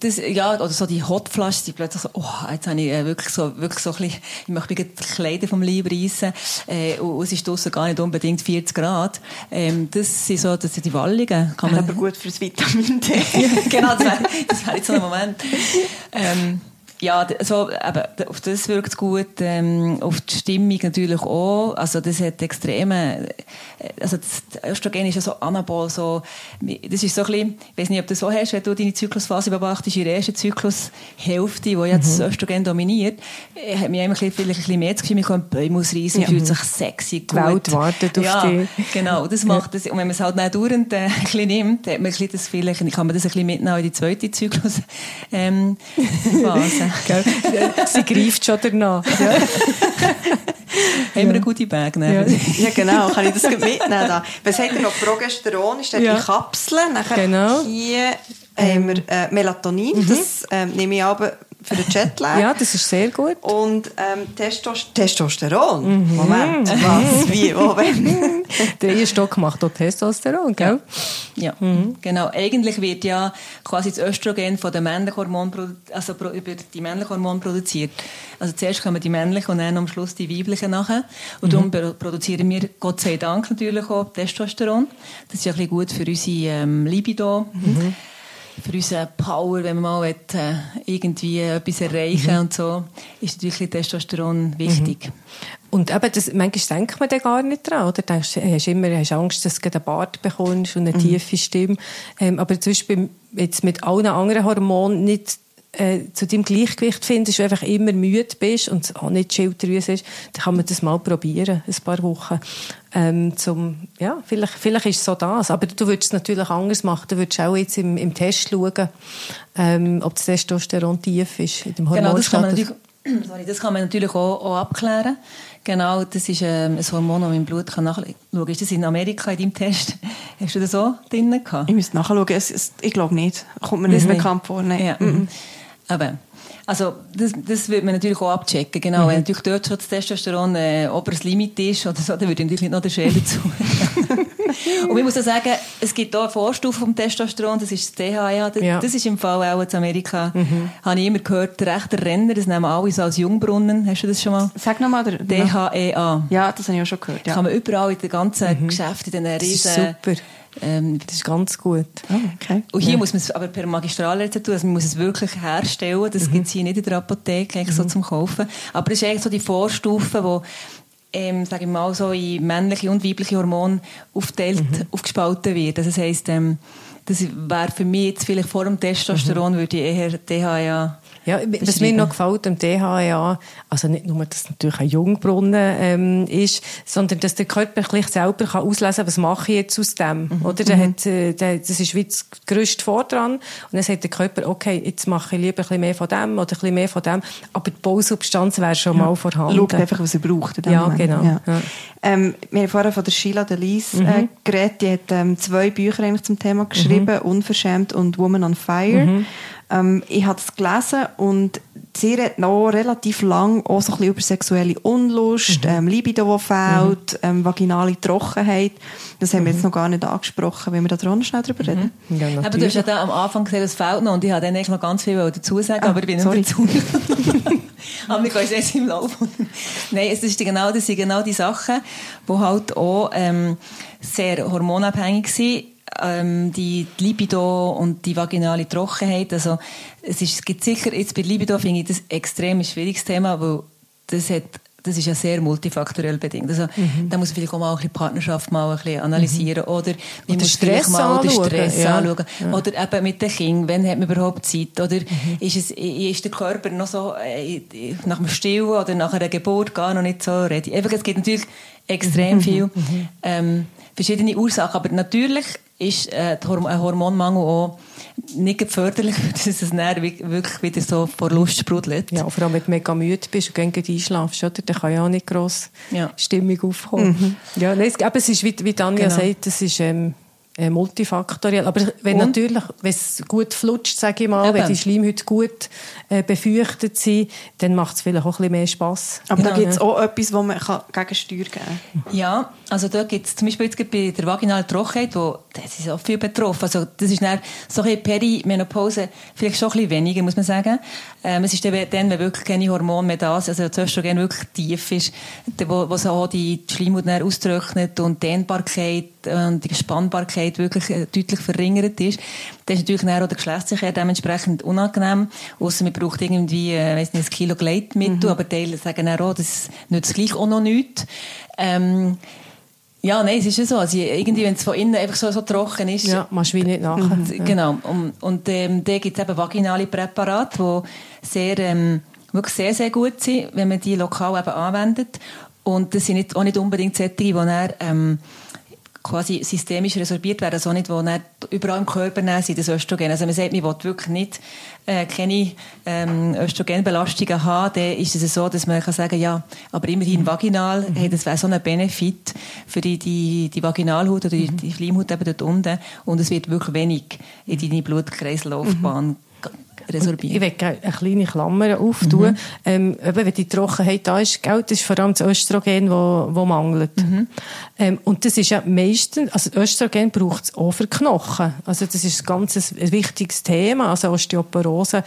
das, ja, oder so die Hotflasche, die plötzlich so, oh, jetzt habe ich äh, wirklich so, wirklich so ein bisschen, ich möchte mich die Kleider vom Leib reissen, äh, und es ist draussen gar nicht unbedingt 40 Grad. Ähm, das sind so, das sind die Wallungen. Kann man aber gut fürs Vitamin D. genau, das wäre, das wäre jetzt so ein Moment. Ähm, ja, so, eben, auf das wirkt es gut, ähm, auf die Stimmung natürlich auch. Also das hat extreme, äh, also das Östrogen ist ja so anabol, so, das ist so ein bisschen, ich weiß nicht, ob du das so hast, wenn du deine Zyklusphase beobachtest, in der ersten Zyklushälfte, wo jetzt mhm. das Östrogen dominiert, äh, hat mich ein bisschen, vielleicht ein bisschen mehr das Gefühl, man kommt Bäume ausreißen, ja. fühlt sich sexy, gut. Die Welt wartet auf ja, dich. genau, das macht das, und wenn man es halt nicht dauernd äh, ein bisschen nimmt, hat man ein bisschen das vielleicht, kann man das ein bisschen mitnehmen in die zweite Zyklusphase. Ähm, Sie greift schon danach. Ja. Haben wir eine gute Bag? Ja. ja, genau. Kann ich das mitnehmen? Da. Was hat ihr noch? Progesteron ist ja. die Kapsel. Nachher genau. hier haben wir äh, Melatonin. Mhm. Das ähm, nehme ich aber für den Jetlag. Ja, das ist sehr gut. Und ähm, Testos Testosteron. Mhm. Moment, was, wie, wo, wenn? Der Ehestock macht auch Testosteron, gell? Ja, ja. Mhm. genau. Eigentlich wird ja quasi das Östrogen von den männlichen Hormonen, also über die männlichen Hormone produziert. Also zuerst kommen die männlichen und dann am Schluss die weiblichen nachher. Und mhm. darum produzieren wir, Gott sei Dank, natürlich auch Testosteron. Das ist ja ein bisschen gut für unsere ähm, Libido. Mhm für unsere Power, wenn man mal will, äh, irgendwie etwas erreichen mhm. und so, ist natürlich Testosteron wichtig. Mhm. Und eben, das, manchmal denkt man da gar nicht dran, oder? Du hast, hast immer hast Angst, dass du einen Bart bekommst und eine mhm. tiefe Stimme. Ähm, aber zum Beispiel jetzt mit allen anderen Hormonen nicht äh, zu deinem Gleichgewicht findest, du einfach immer müde bist und auch nicht Schilddrüse ist, dann kann man das mal probieren, ein paar Wochen. Ähm, zum, ja, vielleicht, vielleicht ist es so das. Aber du würdest es natürlich anders machen. Du würdest auch jetzt im, im Test schauen, ähm, ob das Testosteron tief ist in dem Hormon. Genau, das kann man natürlich, sorry, das kann man natürlich auch, auch abklären. Genau, das ist ähm, ein Hormon, das man im Blut kann nachschauen kann. Ist das in Amerika in deinem Test? Hast du das so drin gehabt? Ich müsste nachschauen. Es, es, ich glaube nicht. Kommt mir nicht bekannt vor. Nein. Ja. Mhm. Aber, also, das, das würde man natürlich auch abchecken, genau. Mhm. Wenn natürlich dort schon das Testosteron äh, oberes Limit ist oder so, dann würde ich natürlich nicht noch den Schäler zu. Und ich muss auch sagen, es gibt auch eine Vorstufe vom Testosteron, das ist das DHEA. Das, Ja. das ist im Fall auch in Amerika, habe ich immer gehört, der rechte Renner, das nehmen alle so als Jungbrunnen. Hast du das schon mal? Sag nochmal. DHEA. Ja, das habe ich auch schon gehört. Ja. Kann man überall in den ganzen Geschäften, in ist riesen... super. Ähm, Das ist ganz gut. Oh, okay. und hier muss man es aber per Magistralrezeptur, also man muss es wirklich herstellen. Das gibt es hier nicht in der Apotheke eigentlich so zum Kaufen. Aber das ist eigentlich so die Vorstufe, wo ähm, sage ich mal, so in männliche und weibliche Hormone aufteilt, aufgespalten wird. Also das heisst, ähm, das wäre für mich jetzt vielleicht vor dem Testosteron würde ich eher DHEA Ja, was mir noch gefällt am DHEA, also nicht nur, dass es natürlich ein Jungbrunnen ähm, ist, sondern dass der Körper gleich selber kann auslesen kann, was mache ich jetzt aus dem. Oder? Der hat, äh, der, das ist wie das grösste Vordran. Und dann sagt der Körper, okay, jetzt mache ich lieber ein bisschen mehr von dem oder ein bisschen mehr von dem. Aber die Bausubstanz wäre schon mal vorhanden. Schaut einfach, was er braucht. Ja, Moment. genau. Ja. Ja. Ähm, wir haben vorher von der Sheila Delis äh, geredet. Die hat ähm, zwei Bücher eigentlich zum Thema geschrieben, «Unverschämt» und «Woman on Fire». Ähm, ich habe es gelesen und sie redet noch relativ lang auch so ein bisschen über sexuelle Unlust, ähm, Libido, die fehlt, ähm, vaginale Trockenheit. Das haben wir jetzt noch gar nicht angesprochen. Wollen wir da dran schnell drüber reden? Ja, Aber du hast ja da am Anfang gesagt, es fehlt noch und ich habe dann eigentlich noch ganz viel dazu sagen, Ah, aber ich bin sorry. nicht dazu. aber wir können es im Laufe. Nein, es ist genau, das sind genau die Sachen, die halt auch ähm, sehr hormonabhängig sind. Ähm, die Libido und die vaginale Trockenheit. Also, es, ist, es gibt sicher, jetzt bei Libido finde ich das extrem ein schwieriges Thema, weil das hat das ist ja sehr multifaktoriell bedingt. Also, Mhm. da muss man vielleicht auch mal ein bisschen Partnerschaft mal ein bisschen analysieren. Oder man muss Stress mal den anschauen, Stress ja. anschauen. Oder eben mit den Kindern, wann hat man überhaupt Zeit? Oder ist, es, ist der Körper noch so äh, nach dem Stillen oder nach einer Geburt gar noch nicht so ready? Einfach, es gibt natürlich extrem viel ähm, verschiedene Ursachen, aber natürlich ist äh, ein Hormonmangel auch nicht förderlich, dass es dann wi- wirklich wieder so vor Lust sprudelt. Ja, vor allem, wenn du mega müde bist und gegen einschlafst, oder? dann kann ja auch nicht gross Ja. Stimmung aufkommen. Ja, nein, es, aber es ist, wie, wie Tanja Genau. sagt, es ist ähm, äh, multifaktoriell. Aber wenn Und? natürlich, wenn es gut flutscht, sage ich mal, wenn Eben. die Schleimhäute gut äh, befeuchtet sind, dann macht es vielleicht auch ein bisschen mehr Spass. Aber da Ja. gibt es auch etwas, wo man kann Gegensteuer geben kann. Ja, also da gibt es zum Beispiel jetzt bei der vaginalen Trockenheit, wo, das ist auch viel betroffen. Also das ist dann so ein bisschen Perimenopause, vielleicht schon ein bisschen weniger, muss man sagen. Ähm, es ist dann, wenn wirklich keine Hormone mehr da sind, also das Östrogen wirklich tief ist, wo, wo so auch die Schleimhaut dann austrocknet und die Dehnbarkeit und die Spannbarkeit wirklich äh, deutlich verringert ist, dann ist natürlich dann auch der Geschlechtsverkehr dementsprechend unangenehm, ausser man braucht irgendwie, äh, weiss nicht, ein Kilo Gleitmittel, aber Teile sagen auch, das nützt gleich auch noch nichts. Ähm, ja, nein, es ist ja so. Also irgendwie, wenn es von innen einfach so, so trocken ist. Ja, machst du wie nicht nachher. Und, Genau. Und, und ähm, da gibt es eben vaginale Präparate, die sehr, ähm, wirklich sehr, sehr gut sind, wenn man die lokal eben anwendet. Und das sind nicht, auch nicht unbedingt solche, die dann, ähm, quasi systemisch resorbiert werden, also nicht, wo dann überall im Körper sind, das Östrogen. Also man sagt, man will wirklich nicht äh, keine ähm, Östrogenbelastungen haben, dann ist es so, dass man kann sagen, ja, aber immerhin vaginal, hey, das wäre so ein Benefit für die, die, die Vaginalhaut oder die, die Schleimhaut eben dort unten. Und es wird wirklich wenig in deine Blutkreislaufbahn resorbiert. Ich will eine kleine Klammer auftun. Ähm, eben, wenn die Trockenheit da ist, gell, das ist vor allem das Östrogen, wo, wo mangelt. Ähm, und das ist ja meistens, also Östrogen braucht es auch für Knochen. Also das ist ein ganz ein wichtiges Thema. Also Osteoporose,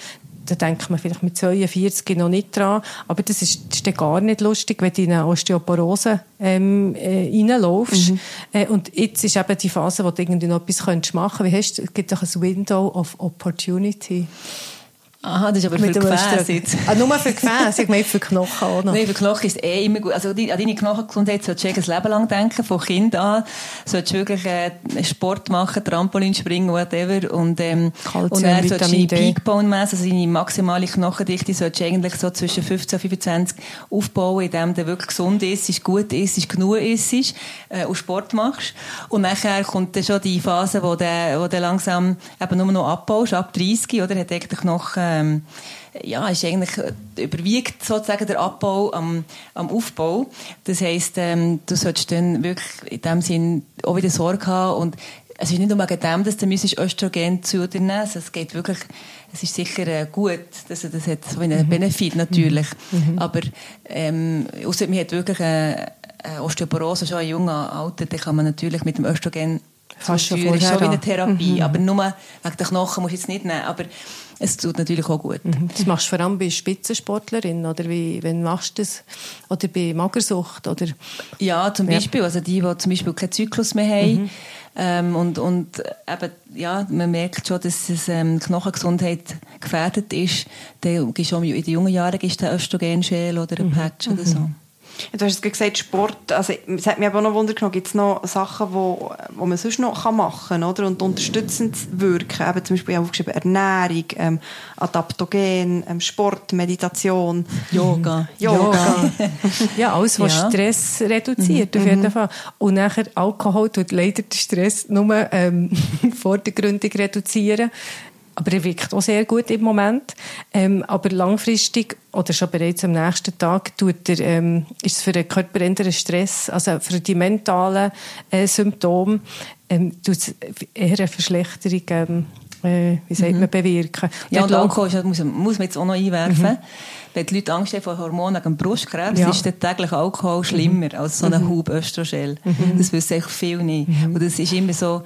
da denkt man vielleicht mit 42 noch nicht dran. Aber das ist, das ist dann gar nicht lustig, wenn du in eine Osteoporose ähm, äh, reinlaufst. Äh, und jetzt ist eben die Phase, wo du irgendwie noch etwas machen könntest. Wie hast du, es gibt doch ein Window of Opportunity. Aha, das ist aber für Mit dem Gefäße. Ah, nur für Gefäße, ich meine für Knochen auch noch. Nein, für Knochen ist eh immer gut. Also an deine Knochengesundheit solltest du ein Leben lang denken, von Kind an. Solltest du wirklich äh, Sport machen, Trampolin springen, whatever. Und, ähm, Kalzium, und dann solltest du deine D. Peak Bone Mass, also deine maximale Knochendichte, solltest du eigentlich so zwischen 15 und 25 aufbauen, indem du wirklich gesund isst, gut isst, genug isst äh, und Sport machst. Und nachher kommt dann schon die Phase, wo du, wo du langsam eben nur noch abbaust, ab 30, oder? Hat der Knochen, ähm, ja, ist eigentlich, äh, überwiegt sozusagen der Abbau am, am Aufbau. Das heisst, ähm, du solltest dann wirklich in dem Sinn auch wieder Sorge haben und es ist nicht nur wegen dem, dass du müsstest Östrogen zu dir nehmen also Es geht wirklich, es ist sicher äh, gut, dass das hat so einen Benefit natürlich. Aber, ähm, ausser man hat wirklich, äh, äh, Osteoporose schon in jungen Alter, dann kann man natürlich mit dem Östrogen Schon zuführen. ist schon wie eine Therapie. Aber nur wegen der Knochen musst du jetzt nicht nehmen. Aber es tut natürlich auch gut. Das machst du vor allem bei Spitzensportlerinnen oder wie, wenn machst du das? Oder bei Magersucht oder? Ja, zum Ja. Beispiel. Also die, die zum Beispiel keinen Zyklus mehr haben. Ähm, und, und eben, ja, man merkt schon, dass es, ähm, die Knochengesundheit gefährdet ist. Dann in den jungen Jahren du einen Östrogenschäl oder einen Patch oder so. Du hast gesagt, Sport, also es hat mich aber noch Wunder genommen, gibt es noch Sachen, wo, wo man sonst noch kann machen kann oder? und unterstützend wirken, eben zum Beispiel aufgeschrieben Ernährung, ähm, Adaptogen, ähm, Sport, Meditation, Yoga. Yoga. Ja, alles, was Ja. Stress reduziert, auf jeden Fall. Und nachher Alkohol tut leider den Stress nur ähm, vordergründig reduzieren. Aber er wirkt auch sehr gut im Moment. Ähm, aber langfristig oder schon bereits am nächsten Tag tut er, ähm, ist es für den Körper eher Stress, also für die mentalen äh, Symptome, ähm, tut es eher eine Verschlechterung, ähm, äh, wie sagt man, bewirken. Ja, und Alkohol ist, muss, muss man jetzt auch noch einwerfen. Wenn die Leute Angst haben vor Hormonen wegen Brustkrebs, Ja. ist der tägliche Alkohol schlimmer als so ein Hub Östrogen. Das wissen eigentlich viele nicht. Und das ist immer so,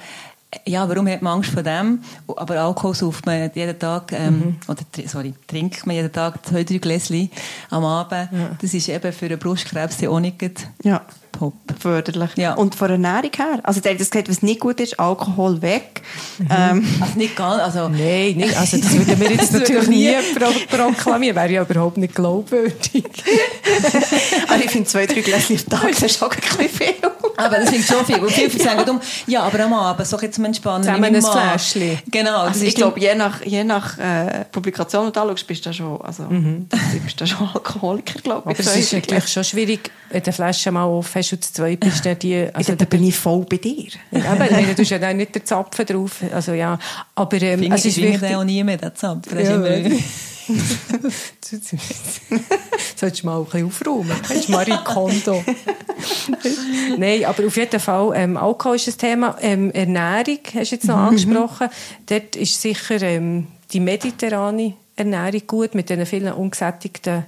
ja, warum hat man Angst vor dem? Aber Alkohol sauft man jeden Tag, ähm, oder, tr- sorry, trinkt man jeden Tag zwei, drei Gläschen am Abend. Das ist eben für einen Brustkrebs ja auch nicht Ja, top. förderlich. Ja. Und von der Ernährung her, also der hat das gesagt, was nicht gut ist, Alkohol weg. Ähm, Also nicht ganz, also, Nein, nicht. Also das würden wir jetzt natürlich nie pro proklamieren. Wäre ja überhaupt nicht glaubwürdig. also ich finde zwei, drei Gläschen am Tag, das ist auch ein bisschen viel. Aber das ich schon viel. Und viele sagen darum, ja, aber am Abend, so jetzt zum Entspannen. Zusammen ich ein. Fläschchen. Genau. das Also ich ist glaube, je nach, je nach äh, Publikation, die du anschaust, bist du da schon, also, Mhm. du bist da schon Alkoholiker, glaube ich. Aber es ist ja gleich schon schwierig, wenn du Flasche mal auf hast und zu zweit bist, dann die... Also Also, da bin ich voll bei dir. Eben, nein, du hast ja dann nicht den Zapfen drauf. Also ja, aber ähm, Finger, es ist ich wichtig... den auch nie mehr, den Zapf. Das ist Ja, Solltest du mal ein bisschen aufräumen. Hast Marie Kondo. Nein, aber auf jeden Fall, ähm, Alkohol ist ein Thema. Ähm, Ernährung hast du jetzt noch angesprochen. Dort ist sicher ähm, die mediterrane Ernährung gut, mit diesen vielen ungesättigten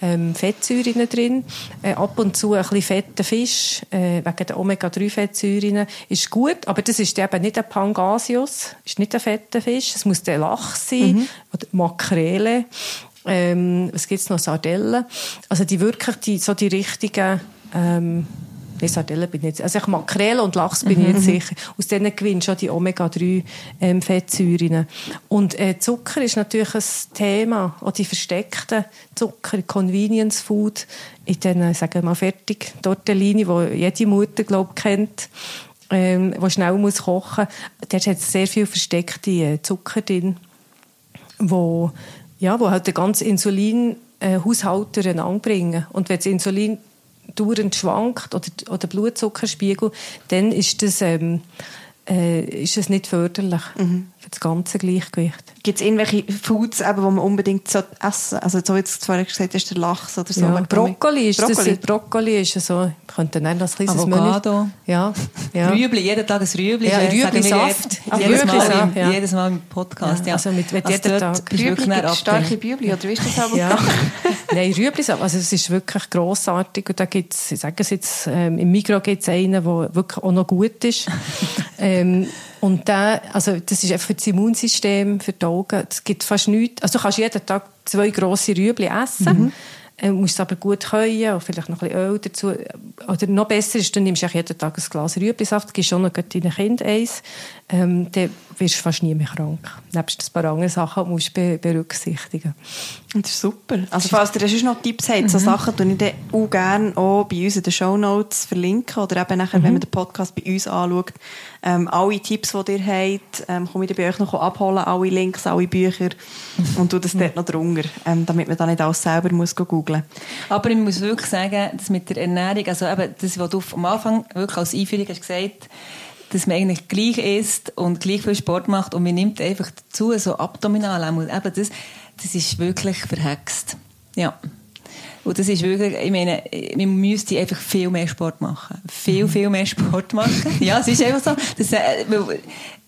ähm, Fettsäuren drin. Äh, ab und zu ein bisschen fetter Fisch, äh, wegen der Omega-3-Fettsäuren, ist gut, aber das ist eben nicht ein Pangasius, ist nicht ein fetter Fisch, es muss der Lachs sein, oder Makrele, ähm, was gibt's noch, Sardellen. Also die wirklich die, so die richtigen, ähm, Nein, Sardellen bin ich jetzt. Also ich Makrele und Lachs bin ich jetzt sicher. Aus denen du auch die Omega-3-Fettsäuren. und äh, Zucker ist natürlich ein Thema. Auch die versteckten Zucker, Convenience Food, in diesen, sagen wir mal, fertig Tortellini, die jede Mutter, glaube ich, kennt, ähm, die schnell muss kochen muss. Dort hat es sehr viel versteckte äh, Zucker drin wo, ja, wo halt den ganzen Insulin-Haushalt durcheinander bringen. Und wenn das Insulin dauernd schwankt oder, oder Blutzuckerspiegel, dann ist das, ähm, äh, ist das nicht förderlich für das ganze Gleichgewicht. Gibt es irgendwelche Foods, eben, die man unbedingt so essen Also so wie du vorher gesagt hast, der Lachs oder so. Ja, Brokkoli ist Brokkoli. das. Brokkoli ist so, wir könnten dann das kleines Avocado. Menü. Ja, ja. Rüebli, jeden Tag ein Rüebli. Ja, Rüeblisaft. jedes- Jedes, Mal Rüeblisaft, im, ja. jedes Mal im Podcast. Ja, Ja, also mit- mit jeden dort Tag. Rüebli, starke. Bübli, oder wie ist das aber? Ja. Nein, Rüeblis, also es ist wirklich grossartig und da gibt's, ich sage es jetzt, ähm, im Migros gibt's einen, der wirklich auch noch gut ist. ähm, und der, also das ist einfach für das Immunsystem, für die Augen, es gibt fast nichts, also du kannst jeden Tag zwei grosse Rüebli essen, ähm, musst es aber gut käuen und vielleicht noch ein bisschen Öl dazu. Oder noch besser ist, du nimmst auch jeden Tag ein Glas Rüeblisaft, gibst auch noch deinen Kind eins, ähm, dann wirst du fast nie mehr krank. Nebst ein paar anderen Sachen die du musst be berücksichtigen. Das ist super. Also falls ihr sonst noch Tipps habt, Mhm. so Sachen, tue ich dann auch gerne auch bei uns in den Shownotes verlinken oder eben nachher, Mhm. wenn man den Podcast bei uns anschaut, ähm, alle Tipps, die ihr habt, ähm, komme ich bei euch noch abholen, alle Links, alle Bücher und tue das dort noch drunter, ähm, damit man da nicht alles selber muss googlen Aber ich muss wirklich sagen, dass mit der Ernährung, also eben das, was du am Anfang wirklich als Einführung hast gesagt, dass man eigentlich gleich isst und gleich viel Sport macht und man nimmt einfach dazu so abdominal. Eben das, das ist wirklich verhext. Ja. Und das ist wirklich, ich meine, man müsste einfach viel mehr Sport machen. Viel, viel mehr Sport machen. Ja, es ist einfach so. Das, äh,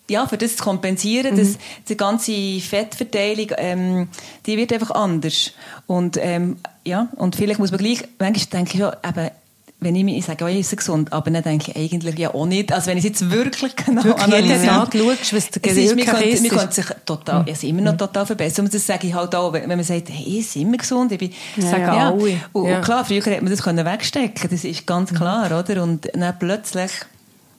ja, für das zu kompensieren, dass die ganze Fettverteilung, ähm, die wird einfach anders. Und, ähm, ja, und vielleicht muss man gleich, manchmal denke ich schon, eben, wenn ich mir sage, oh, ich esse gesund, aber dann denke ich eigentlich ja auch nicht. Also wenn ich es jetzt wirklich genau wirklich jeden Tag schaust, was der es ist, man könnte, man sich total, mhm. also immer noch total verbessern. Und das sage ich halt auch, wenn man sagt, hey, ich bin immer gesund, ich bin, ja, sagen ja. alle. Und, ja. und klar, früher hätte man das können wegstecken, das ist ganz klar, oder? Und dann plötzlich,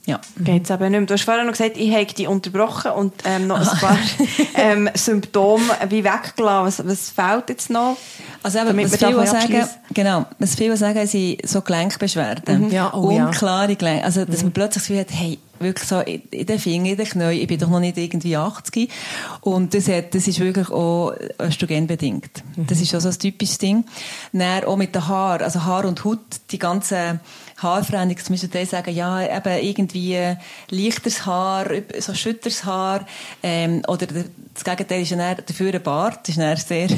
ja. Geht es eben nicht mehr. Du hast vorhin noch gesagt, ich habe die unterbrochen und ähm, noch ein paar ähm, Symptome wie weggelassen. Was, was fehlt jetzt noch? Also eben, was viele sagen, genau, was viele sagen, sind so Gelenkbeschwerden. Mhm. Ja, oh, Unklare Gelenke. Also, dass mhm. man plötzlich das Gefühl hat, hey, wirklich so in den Fingern, in den Knien, ich bin doch noch nicht irgendwie 80. Und das, hat, das ist wirklich auch östrogenbedingt. Mhm. Das ist auch so ein typisches Ding. Dann auch mit den Haaren, also Haar und Haut, die ganzen Haarveränderungen, zum Beispiel sagen, ja, eben irgendwie leichteres Haar, so schütteres Haar, ähm, oder das Gegenteil ist ja dafür ein Bart, das ist sehr,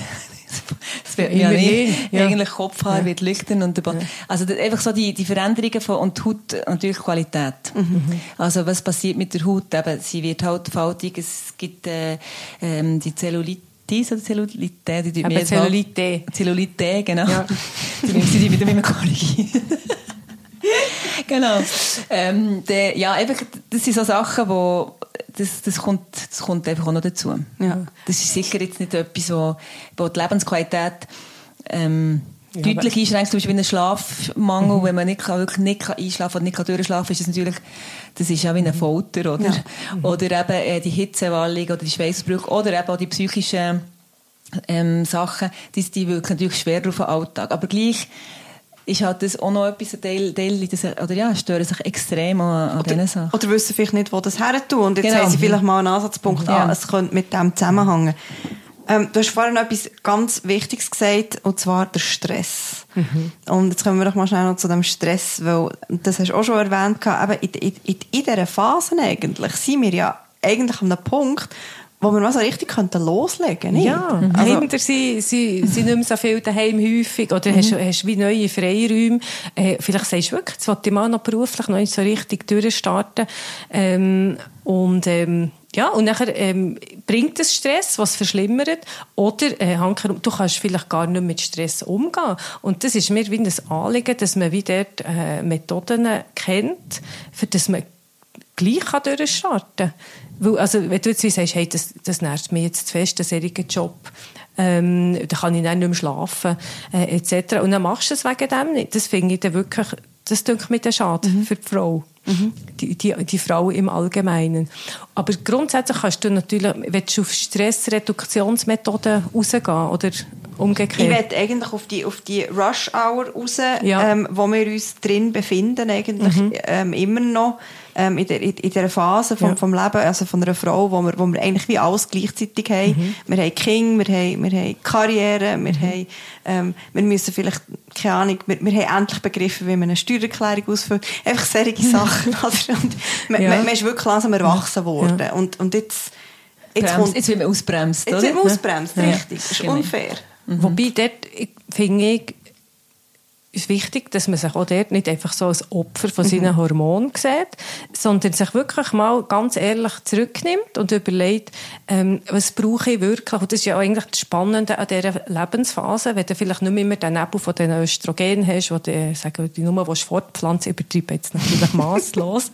das wird ja nicht. Ja. Eigentlich Kopfhaar ja. wird leuchten und der ja. Also einfach so die, die Veränderungen von, und die Haut natürlich Qualität. Mhm. Also was passiert mit der Haut? Eben, sie wird halt faltig, es gibt äh, ähm, die Zellulite oder Zellulite? Die Aber Zellulite. Zellulite, genau. Ja. Die müssen die wieder mit korrigieren. genau. Ähm, der, ja, einfach, das sind so Sachen, wo das, das, kommt, das kommt einfach auch noch dazu. Ja. Das ist sicher jetzt nicht etwas, wo, wo die Lebensqualität ähm, ja, deutlich einschränkt, zum Beispiel wie ein Schlafmangel, mhm. wenn man nicht kann, wirklich nicht kann einschlafen oder nicht kann durchschlafen, ist das natürlich, das ist ja wie ein Folter, oder? Ja. Mhm. Oder eben äh, die Hitzewallung oder die Schweißbrüche oder eben auch die psychischen ähm, Sachen, die, die wirken natürlich schwer auf den Alltag. Aber gleich ist halt das auch noch etwas, ein Teil, Teil das, oder ja, stören sich extrem an, an diesen Sachen. Oder wissen vielleicht nicht, wo das her tun. Und jetzt genau. haben sie vielleicht mal einen Ansatzpunkt ja. an, es könnte mit dem zusammenhängen. Ähm, du hast vorhin noch etwas ganz Wichtiges gesagt, und zwar der Stress. Mhm. Und jetzt kommen wir doch mal schnell noch zu dem Stress, weil, das hast du auch schon erwähnt, in, in, in, in dieser Phase eigentlich sind wir ja eigentlich an einem Punkt, wo mal so richtig könnten loslegen nicht? Ja, mhm. also, Kinder sind, sind, sind nicht mehr so viel daheim häufig oder mhm. hast, hast wie neue Freiräume. Äh, vielleicht sagst du wirklich, jetzt wollte ich mal noch beruflich noch nicht so richtig durchstarten. Ähm, und ähm, ja, und nachher ähm, bringt es Stress, was verschlimmert. Oder äh, du kannst vielleicht gar nicht mit Stress umgehen. Und das ist mir wie ein Anliegen, dass man wie dort äh, Methoden kennt, für das man gleich kann durchstarten kann. Weil, also, wenn du jetzt sagst, hey, das, das nervt mich jetzt zu fest, ein solcher Job, ähm, dann kann ich dann nicht mehr schlafen, äh, etc. Und dann machst du es wegen dem nicht. Das finde ich dann wirklich, das denke mir dann schade mhm. für die Frau. Mhm. Die, die, die Frau im Allgemeinen. Aber grundsätzlich kannst du natürlich, wenn du auf Stressreduktionsmethoden rausgehen oder umgekehrt. Ich werde eigentlich auf die, auf die Rush Hour raus, ja. ähm, wo wir uns drin befinden, eigentlich mhm. ähm, immer noch ähm, in, der, in, in dieser Phase vom, ja. vom Leben, also von einer Frau, wo wir, wo wir eigentlich wie alles gleichzeitig haben. Mhm. Wir haben Kinder, wir haben, wir haben Karriere, wir, mhm. haben, ähm, wir müssen vielleicht, keine Ahnung, wir, wir haben endlich begriffen, wie man eine Steuererklärung ausfüllt. Einfach solche Sachen. Also, und man, ja. man, man ist wirklich langsam erwachsen worden. Ja. Und, und jetzt, jetzt, kommt, jetzt wird man ausbremst, Jetzt wird man ausbremst, richtig. Das ist genau. unfair. Mhm. Wobei, dort finde ich, ist wichtig, dass man sich auch dort nicht einfach so als Opfer von seinen mhm. Hormonen sieht, sondern sich wirklich mal ganz ehrlich zurücknimmt und überlegt, ähm, was brauche ich wirklich? Und das ist ja eigentlich das Spannende an dieser Lebensphase, wenn du vielleicht nicht mehr immer den Nebel von den Östrogen hast, wo du, sagen, die Nummer, die fortpflanzen, übertreibe jetzt natürlich masslos.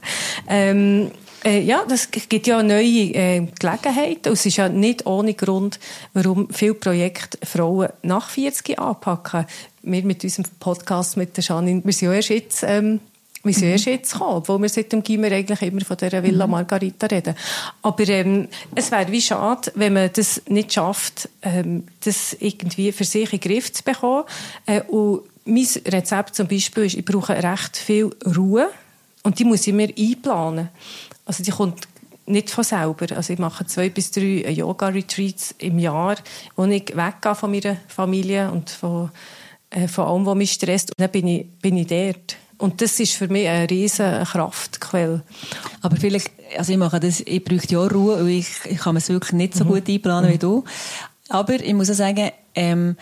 ähm, äh, ja, das gibt ja neue äh, Gelegenheiten. Und es ist ja nicht ohne Grund, warum viele Projekte Frauen nach 40 anpacken. Wir mit unserem Podcast mit der Janine, wir sind ja erst jetzt, ähm, wir sind mhm. erst jetzt gekommen, obwohl wir seit dem Gimmer eigentlich immer von dieser Villa mhm. Margarita reden. Aber ähm, es wäre wie schade, wenn man das nicht schafft, ähm, das irgendwie für sich in den Griff zu bekommen. Äh, und mein Rezept zum Beispiel ist, ich brauche recht viel Ruhe und die muss ich mir einplanen. Also die kommt nicht von selber. Also ich mache zwei bis drei Yoga-Retreats im Jahr, wo ich weggehe von meiner Familie und von, äh, von allem, was mich stresst. Und dann bin ich, bin ich dort. Und das ist für mich eine riesige Kraftquelle. Aber vielleicht, also ich mache das, ich brauche ja Ruhe, und ich, ich kann es wirklich nicht so mhm. gut einplanen mhm. wie du. Aber ich muss auch sagen, ähm,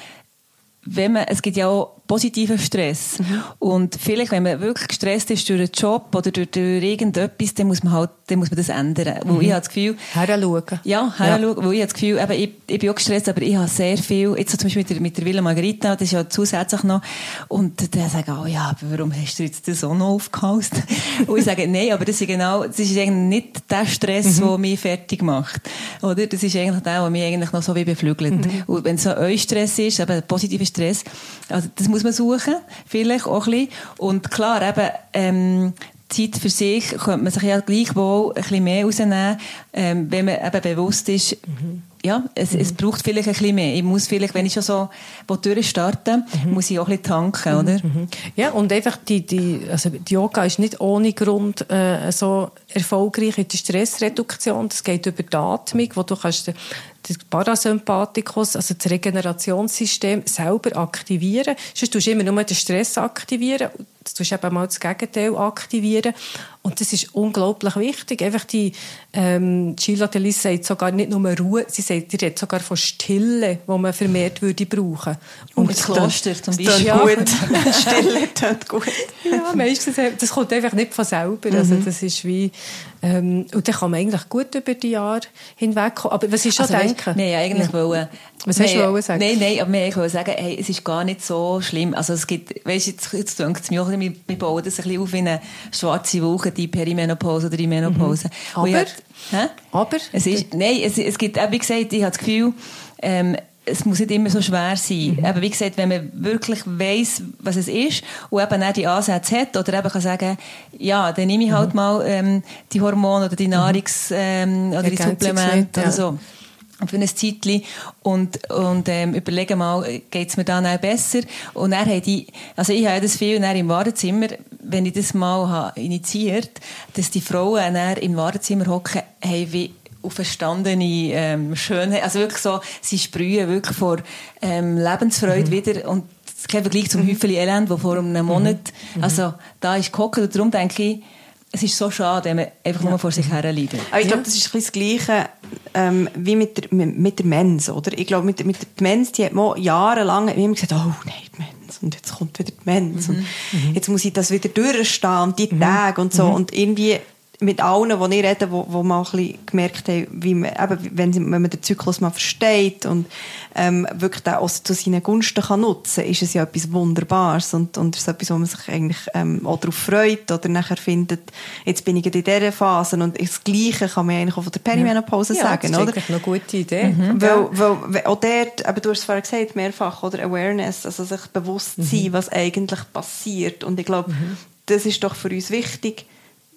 wenn man, es gibt ja auch positiven Stress. Mhm. Und vielleicht, wenn man wirklich gestresst ist durch einen Job oder durch, durch irgendetwas, dann muss man halt, dann muss man das ändern. Mhm. Weil ich habe das Gefühl... Heranschauen. Ja, heranschauen, ja. weil ich habe das Gefühl, eben, ich, ich bin auch gestresst, aber ich habe sehr viel, jetzt so zum Beispiel mit der, mit der Villa Margarita, das ist ja zusätzlich noch, und der sagt, oh ja, aber warum hast du jetzt das auch noch aufgehaust? und ich sage, nein, aber das ist genau, das ist eigentlich nicht der Stress, mhm. der mich fertig macht. Oder? Das ist eigentlich der, der mich eigentlich noch so wie beflügelt. Mhm. Und wenn es so euer Stress ist, eben positiver Stress, also das muss man suchen, vielleicht auch ein bisschen. Und klar, eben, ähm, Zeit für sich könnte man sich ja gleichwohl ein bisschen mehr rausnehmen, ähm, wenn man eben bewusst ist, mhm. ja, es, mhm. es braucht vielleicht ein bisschen mehr. Ich muss vielleicht, wenn ich schon so durchstarte, mhm. muss ich auch ein bisschen tanken, mhm. oder? Mhm. Ja, und einfach die, die, also die Yoga ist nicht ohne Grund äh, so erfolgreich in der Stressreduktion. Das geht über die Atmung, wo du kannst den Parasympathikus, also das Regenerationssystem, selber aktivieren. Sonst tust du immer nur den Stress aktivieren. Du tust eben mal das Gegenteil aktivieren. Und das ist unglaublich wichtig. Einfach die, ähm, Sheila Delis sagt sogar nicht nur Ruhe, sie sagt, die redet sogar von Stille, die man vermehrt würde brauchen. Und das Kloster zum Beispiel. Ja. gut. Stille tut gut. Ja, meistens, das kommt einfach nicht von selber. Also mhm. das ist wie, ähm, und dann kann man eigentlich gut über die Jahre hinwegkommen. Aber was ich schon also, denke... Weißt, wir ja eigentlich ja. wollen... Was hast du wollen sagen? Nein, nein, aber wir wollten sagen, hey, es ist gar nicht so schlimm. Also es gibt, weißt, jetzt, jetzt denkt es mir auch, wir, wir bauen das ein bisschen auf wie eine schwarze Woche, die Perimenopause oder die Menopause. Mhm. Aber? Hä? Aber? Es ist, nein, es, es gibt, wie gesagt, ich habe das Gefühl, ähm, es muss nicht immer so schwer sein. Mhm. Eben, wie gesagt, wenn man wirklich weiss, was es ist und eben auch die Ansätze hat oder eben kann sagen, ja, dann nehme ich halt mhm. mal ähm, die Hormone oder die mhm. Nahrungs- ähm, oder die Supplemente oder so für ein Zeitchen und, und ähm, überlegen mal, geht es mir dann auch besser? Und er hat die, also ich habe das viel im Wartezimmer, wenn ich das mal habe initiiert, dass die Frauen dann im Wartezimmer hocken, haben wie auferstandene ähm, Schönheit, also wirklich so, sie sprühen wirklich vor ähm, Lebensfreude mhm. wieder und kein Vergleich zum mhm. Häufchen Elend, wo vor einem mhm. Monat, mhm. also da ist gehockt und darum denke ich, es ist so schade, wenn man einfach ja. nur vor sich her leidet. Aber ich glaube, das ist ein das Gleiche ähm, wie mit der, mit der Mens, oder? Ich glaube, mit, mit der Mens, die hat man jahrelang immer gesagt, oh nein, die Mens, und jetzt kommt wieder die Mens, mhm. und mhm. jetzt muss ich das wieder durchstehen, und die mhm. Tage und so, mhm. und irgendwie mit allen, die ich rede, wo, wo man ein bisschen gemerkt haben, wie man, eben, wenn, wenn man den Zyklus mal versteht und ähm, wirklich den auch zu seinen Gunsten kann nutzen ist es ja etwas Wunderbares und, und ist etwas, wo man sich eigentlich ähm, auch darauf freut oder nachher findet, jetzt bin ich in dieser Phase und das Gleiche kann man eigentlich auch von der Perimenopause ja. sagen, ja, das ist eine gute Idee. Mhm. Weil, weil, auch dort, aber du hast es vorher gesagt, mehrfach, oder Awareness, also sich bewusst sein, mhm. was eigentlich passiert und ich glaube, mhm. das ist doch für uns wichtig,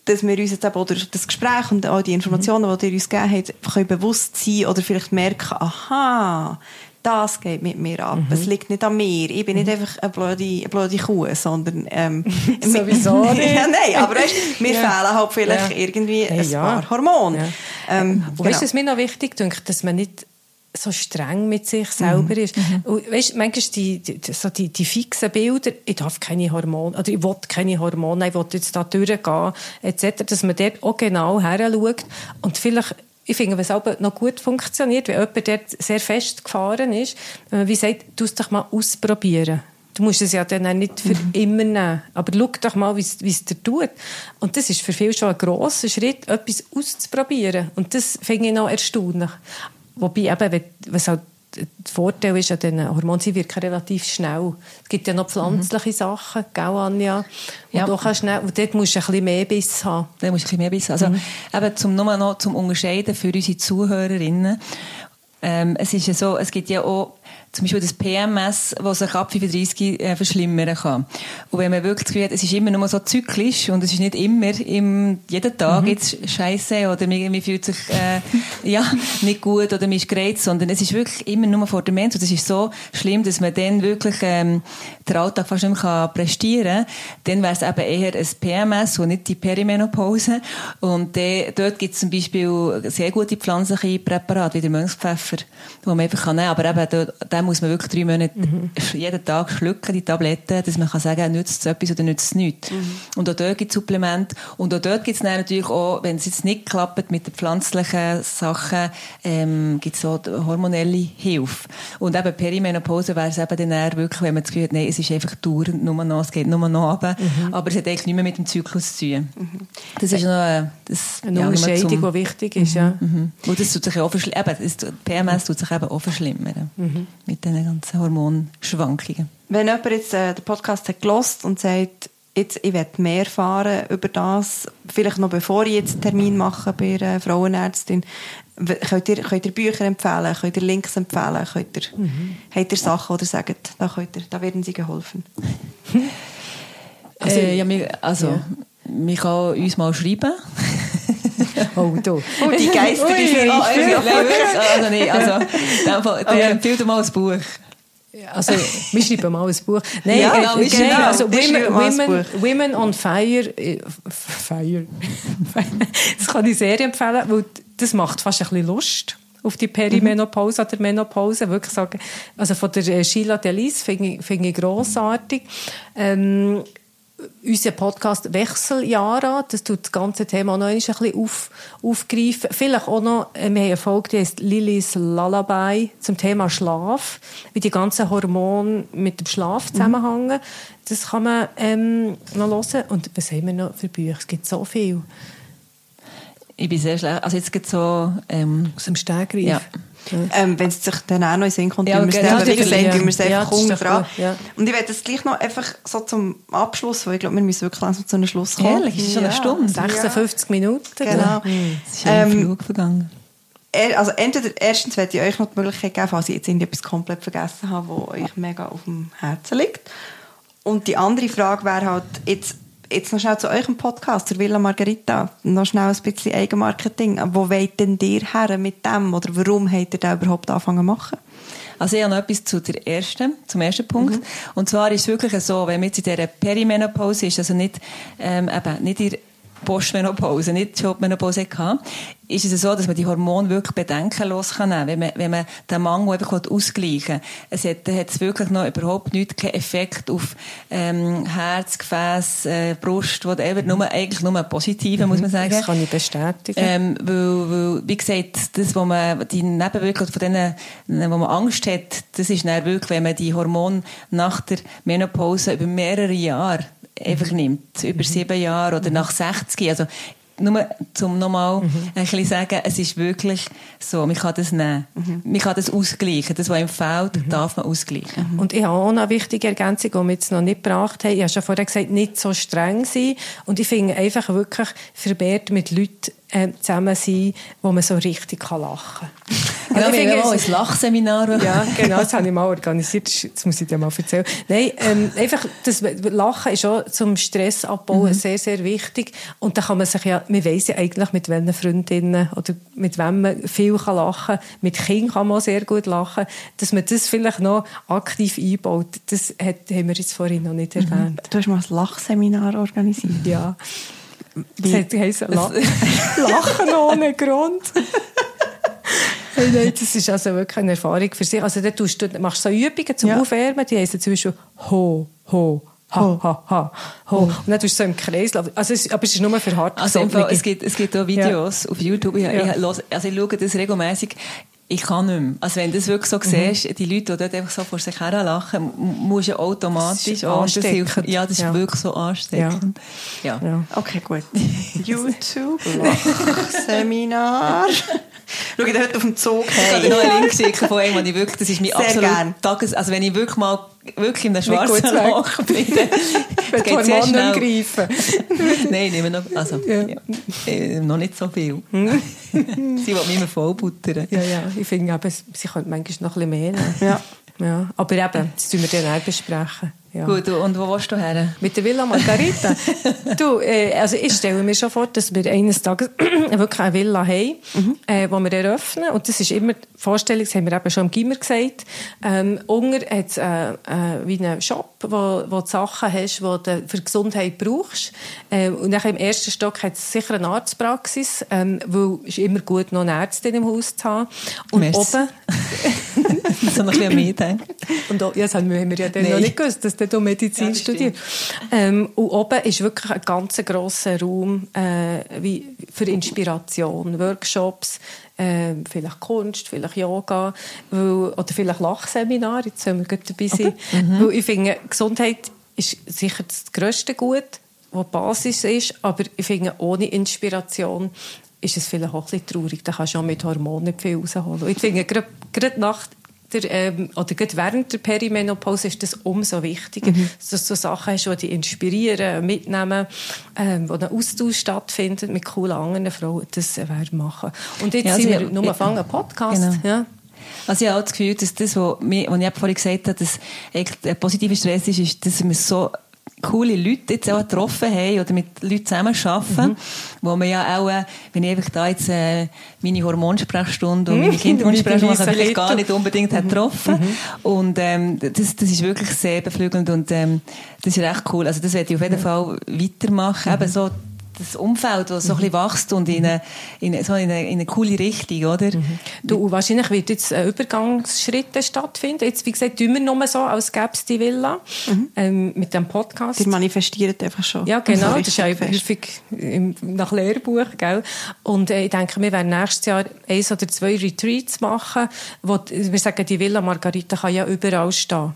dass wir uns jetzt eben durch das Gespräch und all die Informationen, die ihr uns gegeben habt, können bewusst sein oder vielleicht merken, aha, das geht mit mir ab. Mhm. Es liegt nicht an mir. Ich bin nicht mhm. einfach eine blöde, eine blöde Kuh, sondern ähm, sowieso nicht. ja, nein, aber weißt, mir ja. fehlen halt vielleicht ja. irgendwie hey, ein paar Hormone. Ja. Ähm, und genau. weißt, was mir noch wichtig denkt, dass man nicht so streng mit sich selber mhm. ist. Mhm. Und weißt, manchmal die, die, so die, die fixen Bilder, ich darf keine Hormone, oder ich will keine Hormone, ich will jetzt da durchgehen, etc., dass man dort auch genau her schaut und vielleicht ich finde, wenn es aber noch gut funktioniert, wenn jemand dort sehr fest gefahren ist, wie sagt, du es doch mal ausprobieren. Du musst es ja dann auch nicht für mhm. immer nehmen. Aber schau doch mal, wie es dir tut. Und das ist für viele schon ein grosser Schritt, etwas auszuprobieren. Und das finde ich noch erstaunlich. Wobei eben, was halt der Vorteil ist an diesen Hormonen, sie wirken relativ schnell. Es gibt ja noch pflanzliche mhm. Sachen, gell, Anja? Ja. Und, ja. schnell, und dort musst du ein bisschen mehr Biss haben. Da musst du ein bisschen mehr Biss haben. Also, mhm. eben zum, nur noch zum Unterscheiden für unsere Zuhörerinnen. Ähm, es ist ja so, es gibt ja auch zum Beispiel das PMS, das sich ab 35 äh, verschlimmern kann. Und wenn man wirklich das Gefühl hat, es ist immer nur so zyklisch und es ist nicht immer im, jeden Tag mhm. jetzt Scheiße oder man, man fühlt sich äh, ja, nicht gut oder man ist gereizt, sondern es ist wirklich immer nur vor der Mensch und es ist so schlimm, dass man dann wirklich ähm, den Alltag fast nicht mehr prestieren kann. Dann wäre es eben eher ein PMS und nicht die Perimenopause. Und äh, dort gibt es zum Beispiel sehr gute pflanzliche Präparate, wie der Mönchspfeffer, die man einfach kann nehmen kann. Aber eben, dann muss man wirklich drei Monate mhm. jeden Tag schlucken, die Tabletten, dass man kann sagen, nützt es etwas oder nützt es nichts. Mhm. Und auch dort gibt es Supplemente. Und auch dort gibt es natürlich auch, wenn es jetzt nicht klappt mit den pflanzlichen Sachen, Sachen ähm, gibt es so hormonelle Hilfe. Und eben Perimenopause wäre es eben dann eher wirklich, wenn man das Gefühl hat, nein, es ist einfach dauernd nur noch, es geht nur noch runter, mhm. aber es hat eigentlich nicht mehr mit dem Zyklus zu tun. Mhm. Das ist noch äh, das, eine ja, Unterscheidung, die wichtig ist. Ja. Mhm. Und das tut sich auch eben, das, PMS tut sich eben auch verschlimmern mhm. mit diesen ganzen Hormonschwankungen. Wenn jemand jetzt äh, den Podcast hat gelost und sagt, jetzt, ich will mehr erfahren über das, vielleicht noch bevor ich jetzt einen Termin mache bei einer Frauenärztin, könnt ihr, könnt ihr Bücher empfehlen, könnt ihr Links empfehlen, könnt ihr, mhm. habt ihr Sachen oder sagt, da, könnt ihr, da werden sie geholfen? also, äh, ja, wir, also ja. man kann uns mal schreiben. oh, du. Oh, die Geister, die Führung. Also, nee, also, dann, dann okay. empfehle dir mal ein Buch. Also, wir schreiben mal ein Buch. Nein, ja, äh, genau, also Women, Women, Women on Fire. Äh, Fire. das kann ich sehr empfehlen, weil das macht fast ein bisschen Lust auf die Perimenopause oder Menopause. Wirklich sagen, also von der äh, Sheila Delis finde ich, find ich grossartig. Ähm, unser Podcast Wechseljahre, das tut das ganze Thema noch ein bisschen auf, aufgreifen. Vielleicht auch noch, äh, wir haben eine Folge, die heißt Lillys Lullaby zum Thema Schlaf, wie die ganzen Hormone mit dem Schlaf mhm. zusammenhängen. Das kann man ähm, noch hören. Und was haben wir noch für Bücher? Es gibt so viel. Ich bin sehr schlecht. Also jetzt gibt so... Ähm, Aus dem Stegreif? Ja. Ähm, Wenn es sich dann auch noch in Sinn kommt, ja, wir genau, es einfach, wir es einfach ja, dran. Ja. Und ich werde das gleich noch einfach so zum Abschluss, weil ich glaube, wir müssen wirklich langsam zu einem Schluss kommen. Ehrlich, es ist schon eine Stunde. 56 Minuten. Genau. Es ist ein ähm, Flug vergangen. Also entweder erstens werde ich euch noch die Möglichkeit geben, falls ich jetzt etwas komplett vergessen habe, was euch mega auf dem Herzen liegt. Und die andere Frage wäre halt, jetzt Jetzt noch schnell zu eurem Podcast, zur Villa Margarita. Noch schnell ein bisschen Eigenmarketing. Wo wollt denn ihr her mit dem? Oder warum habt ihr da überhaupt angefangen zu machen? Also ich habe noch etwas zu der ersten, zum ersten Punkt. Mhm. Und zwar ist es wirklich so, wenn man jetzt in dieser Perimenopause ist, also nicht, ähm, eben, nicht in Postmenopause, nicht Jobmenopause hatte, ist es so, dass man die Hormone wirklich bedenkenlos kann nehmen kann, wenn man, wenn man den Mangel einfach ausgleichen will. Es hat, hat es wirklich noch überhaupt nicht keinen Effekt auf ähm, Herz, Gefäß, äh, Brust, whatever, nur, eigentlich nur positive, mhm, muss man sagen. Das kann ich bestätigen. Ähm, weil, weil, wie gesagt, das, wo man, die Nebenwirkungen von denen, wo man Angst hat, das ist dann wirklich, wenn man die Hormone nach der Menopause über mehrere Jahre einfach nimmt, über sieben Jahre oder nach 60. Also, nur zum nochmal mhm. ein bisschen sagen, es ist wirklich so, man kann das nehmen. Mhm. Man kann das ausgleichen. Das, was ihm fehlt, mhm. darf man ausgleichen. Mhm. Und ich habe auch noch eine wichtige Ergänzung, die wir jetzt noch nicht gebracht haben. Ich habe schon vorher gesagt, nicht so streng sein. Und ich finde einfach wirklich vermehrt mit Leuten äh, zusammen sein, wo man so richtig kann lachen kann. Genau, wir haben mal ein Lachseminar. Ja, genau, das habe ich mal organisiert. Das muss ich dir mal erzählen. Nein, ähm, einfach, das Lachen ist auch zum Stressabbau mhm. sehr, sehr wichtig. Und da kann man sich ja, man weiss ja eigentlich, mit welchen Freundinnen oder mit wem man viel kann lachen kann. Mit Kindern kann man sehr gut lachen. Dass man das vielleicht noch aktiv einbaut, das hat, haben wir jetzt vorhin noch nicht mhm. erwähnt. Du hast mal ein Lachseminar organisiert. Ja. Das heisst, Lachen ohne Grund. hey, nein, das ist also wirklich eine Erfahrung für sich. Also, dann tust du, machst so Übungen zum ja. Aufwärmen, die heißen zum Beispiel Ho, Ho, Ha, ha, ha, ho. Und dann tust du so im Kreis laufen. Also es, aber es ist nur für hart also es gibt, es gibt auch Videos ja. auf YouTube. Ich, ja. ich, also ich schaue das regelmäßig. Ich kann nicht mehr. Also wenn du das wirklich so mhm. siehst, die Leute, die dort einfach so vor sich her lachen, musst du automatisch... Das ist hilft, ja, das ist ja. wirklich so ansteckend. Ja. ja. Okay, gut. YouTube, Seminar. Schau ich heute auf dem Zug hey. Ich habe noch einen Link geschickt von einem, ich wirklich, das ist mein absolut Tages... Also wenn ich wirklich mal wirklich in der schwarzen Loch bin, dann geht sehr schnell. greifen. Nein, nehmen noch, also, ja. Ja, äh, noch nicht so viel. Sie wollen mich immer vollbuttern. Ja, ja, ich finde sie könnte manchmal noch ein bisschen mehr nehmen. Ja. Ja, aber eben, das tun wir dann auch besprechen. Ja. Gut, und wo willst du her? Mit der Villa Margarita. du, äh, also ich stelle mir schon vor, dass wir eines Tages wirklich eine Villa haben, mhm. äh, die wir eröffnen. Und das ist immer die Vorstellung, das haben wir eben schon im Gimmer gesagt. Ähm, Unger hat äh, äh, wie einen Shop, wo, wo du Sachen hast, die du für Gesundheit brauchst. Ähm, und dann im ersten Stock hat es sicher eine Arztpraxis, ähm, weil es ist immer gut, noch eine Ärztin im Haus zu haben. Und Merci. oben... so ein bisschen mehr Und ja, das haben wir ja dann noch nicht gewusst, dass du Medizin ja, studiert. Ähm, und oben ist wirklich ein ganz grosser Raum äh, wie für Inspiration, Workshops, äh, vielleicht Kunst, vielleicht Yoga weil, oder vielleicht Lachseminar, jetzt sollen wir gut dabei sein. Okay. Mhm. Weil ich finde, Gesundheit ist sicher das grösste Gut, was die Basis ist, aber ich finde, ohne Inspiration ist es vielleicht auch ein bisschen traurig. Da kannst du auch mit Hormonen nicht viel rausholen. Ich finde, gerade nach der, ähm, oder gerade während der Perimenopause ist das umso wichtiger, mhm. dass du so Sachen hast, die dich inspirieren, mitnehmen, ähm, wo ein Austausch stattfindet mit coolen anderen Frauen. Das äh, wäre machen. Und jetzt ja, also sind wir nur anfangen, einen Podcast. Genau. Ja. Also ich habe auch das Gefühl, dass das, was, was ich vorhin gesagt habe, dass der positive Stress ist, ist, dass wir so coole Leute jetzt auch getroffen haben oder mit Leuten zusammen arbeiten, mhm. wo man ja auch, äh, wenn ich einfach da jetzt äh, meine Hormonsprechstunde und meine mhm. Kinderhormonsprechstunde mache, vielleicht gar nicht unbedingt mhm. getroffen. Mhm. Und ähm, das, das ist wirklich sehr beflügelnd und ähm, das ist echt cool. Also das werde ich auf jeden Fall weitermachen. Mhm. Eben so das Umfeld, das so ein bisschen wächst und in eine, in, so in eine, in eine coole Richtung, oder? Mhm. Du, wahrscheinlich wird jetzt ein Übergangsschritte stattfinden. Jetzt, wie gesagt, tun wir nur so, als gäbe es die Villa, mhm. ähm, mit dem Podcast. Die manifestiert einfach schon. Ja, genau. Das ist ja häufig im, nach Lehrbuch, gell? Und äh, ich denke, wir werden nächstes Jahr eins oder zwei Retreats machen, wo, wir sagen, die Villa Margarita kann ja überall stehen.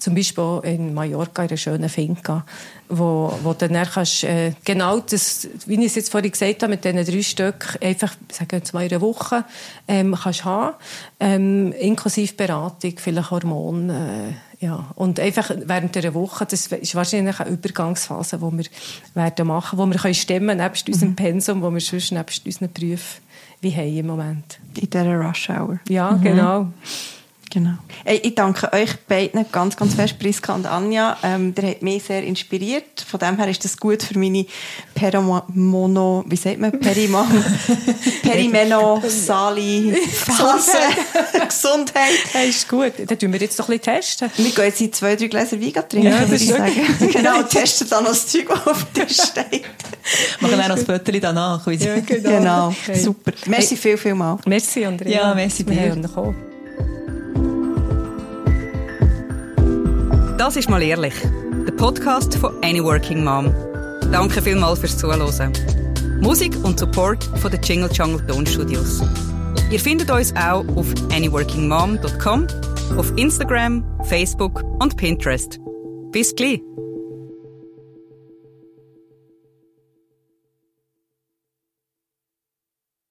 Zum Beispiel in Mallorca, in einer schönen Finca, wo, wo dann kannst, äh, genau das, wie ich es jetzt vorhin gesagt habe, mit diesen drei Stück einfach, sagen wir mal in einer Woche, ähm, kannst haben, ähm, inklusive Beratung, vielleicht Hormone, äh, ja. Und einfach während einer Woche, das ist wahrscheinlich eine Übergangsphase, die wir werden machen, wo wir können stemmen, nebst mhm. unserem Pensum, wo wir sonst nebst unseren Berufen wie haben im Moment. In dieser Rush Hour. Ja, mhm. genau. Genau. Ich danke euch beiden ganz, ganz fest, Priska und Anja. Ähm, der hat mich sehr inspiriert. Von dem her ist das gut für meine Peromono, wie sagt man, Periman, Perimenosali Phase. Gesundheit. Ja, ist gut. Dann tun wir jetzt doch ein bisschen testen. Wir gehen jetzt in zwei, drei Gläser Wein trinken, ja, würde ich sagen. genau, testen dann das Zeug, das auf dem Tisch steht. Machen dann noch das Foto danach. Ja, genau. genau. Okay. Super. Merci viel, viel mal. Merci, Andrea. Ja, merci dir. Das ist mal ehrlich. Der Podcast von Any Working Mom. Danke vielmals fürs Zuhören. Musik und Support von den Jingle Jungle Tonstudios. Ihr findet uns auch auf anyworkingmom.com, auf Instagram, Facebook und Pinterest. Bis gleich!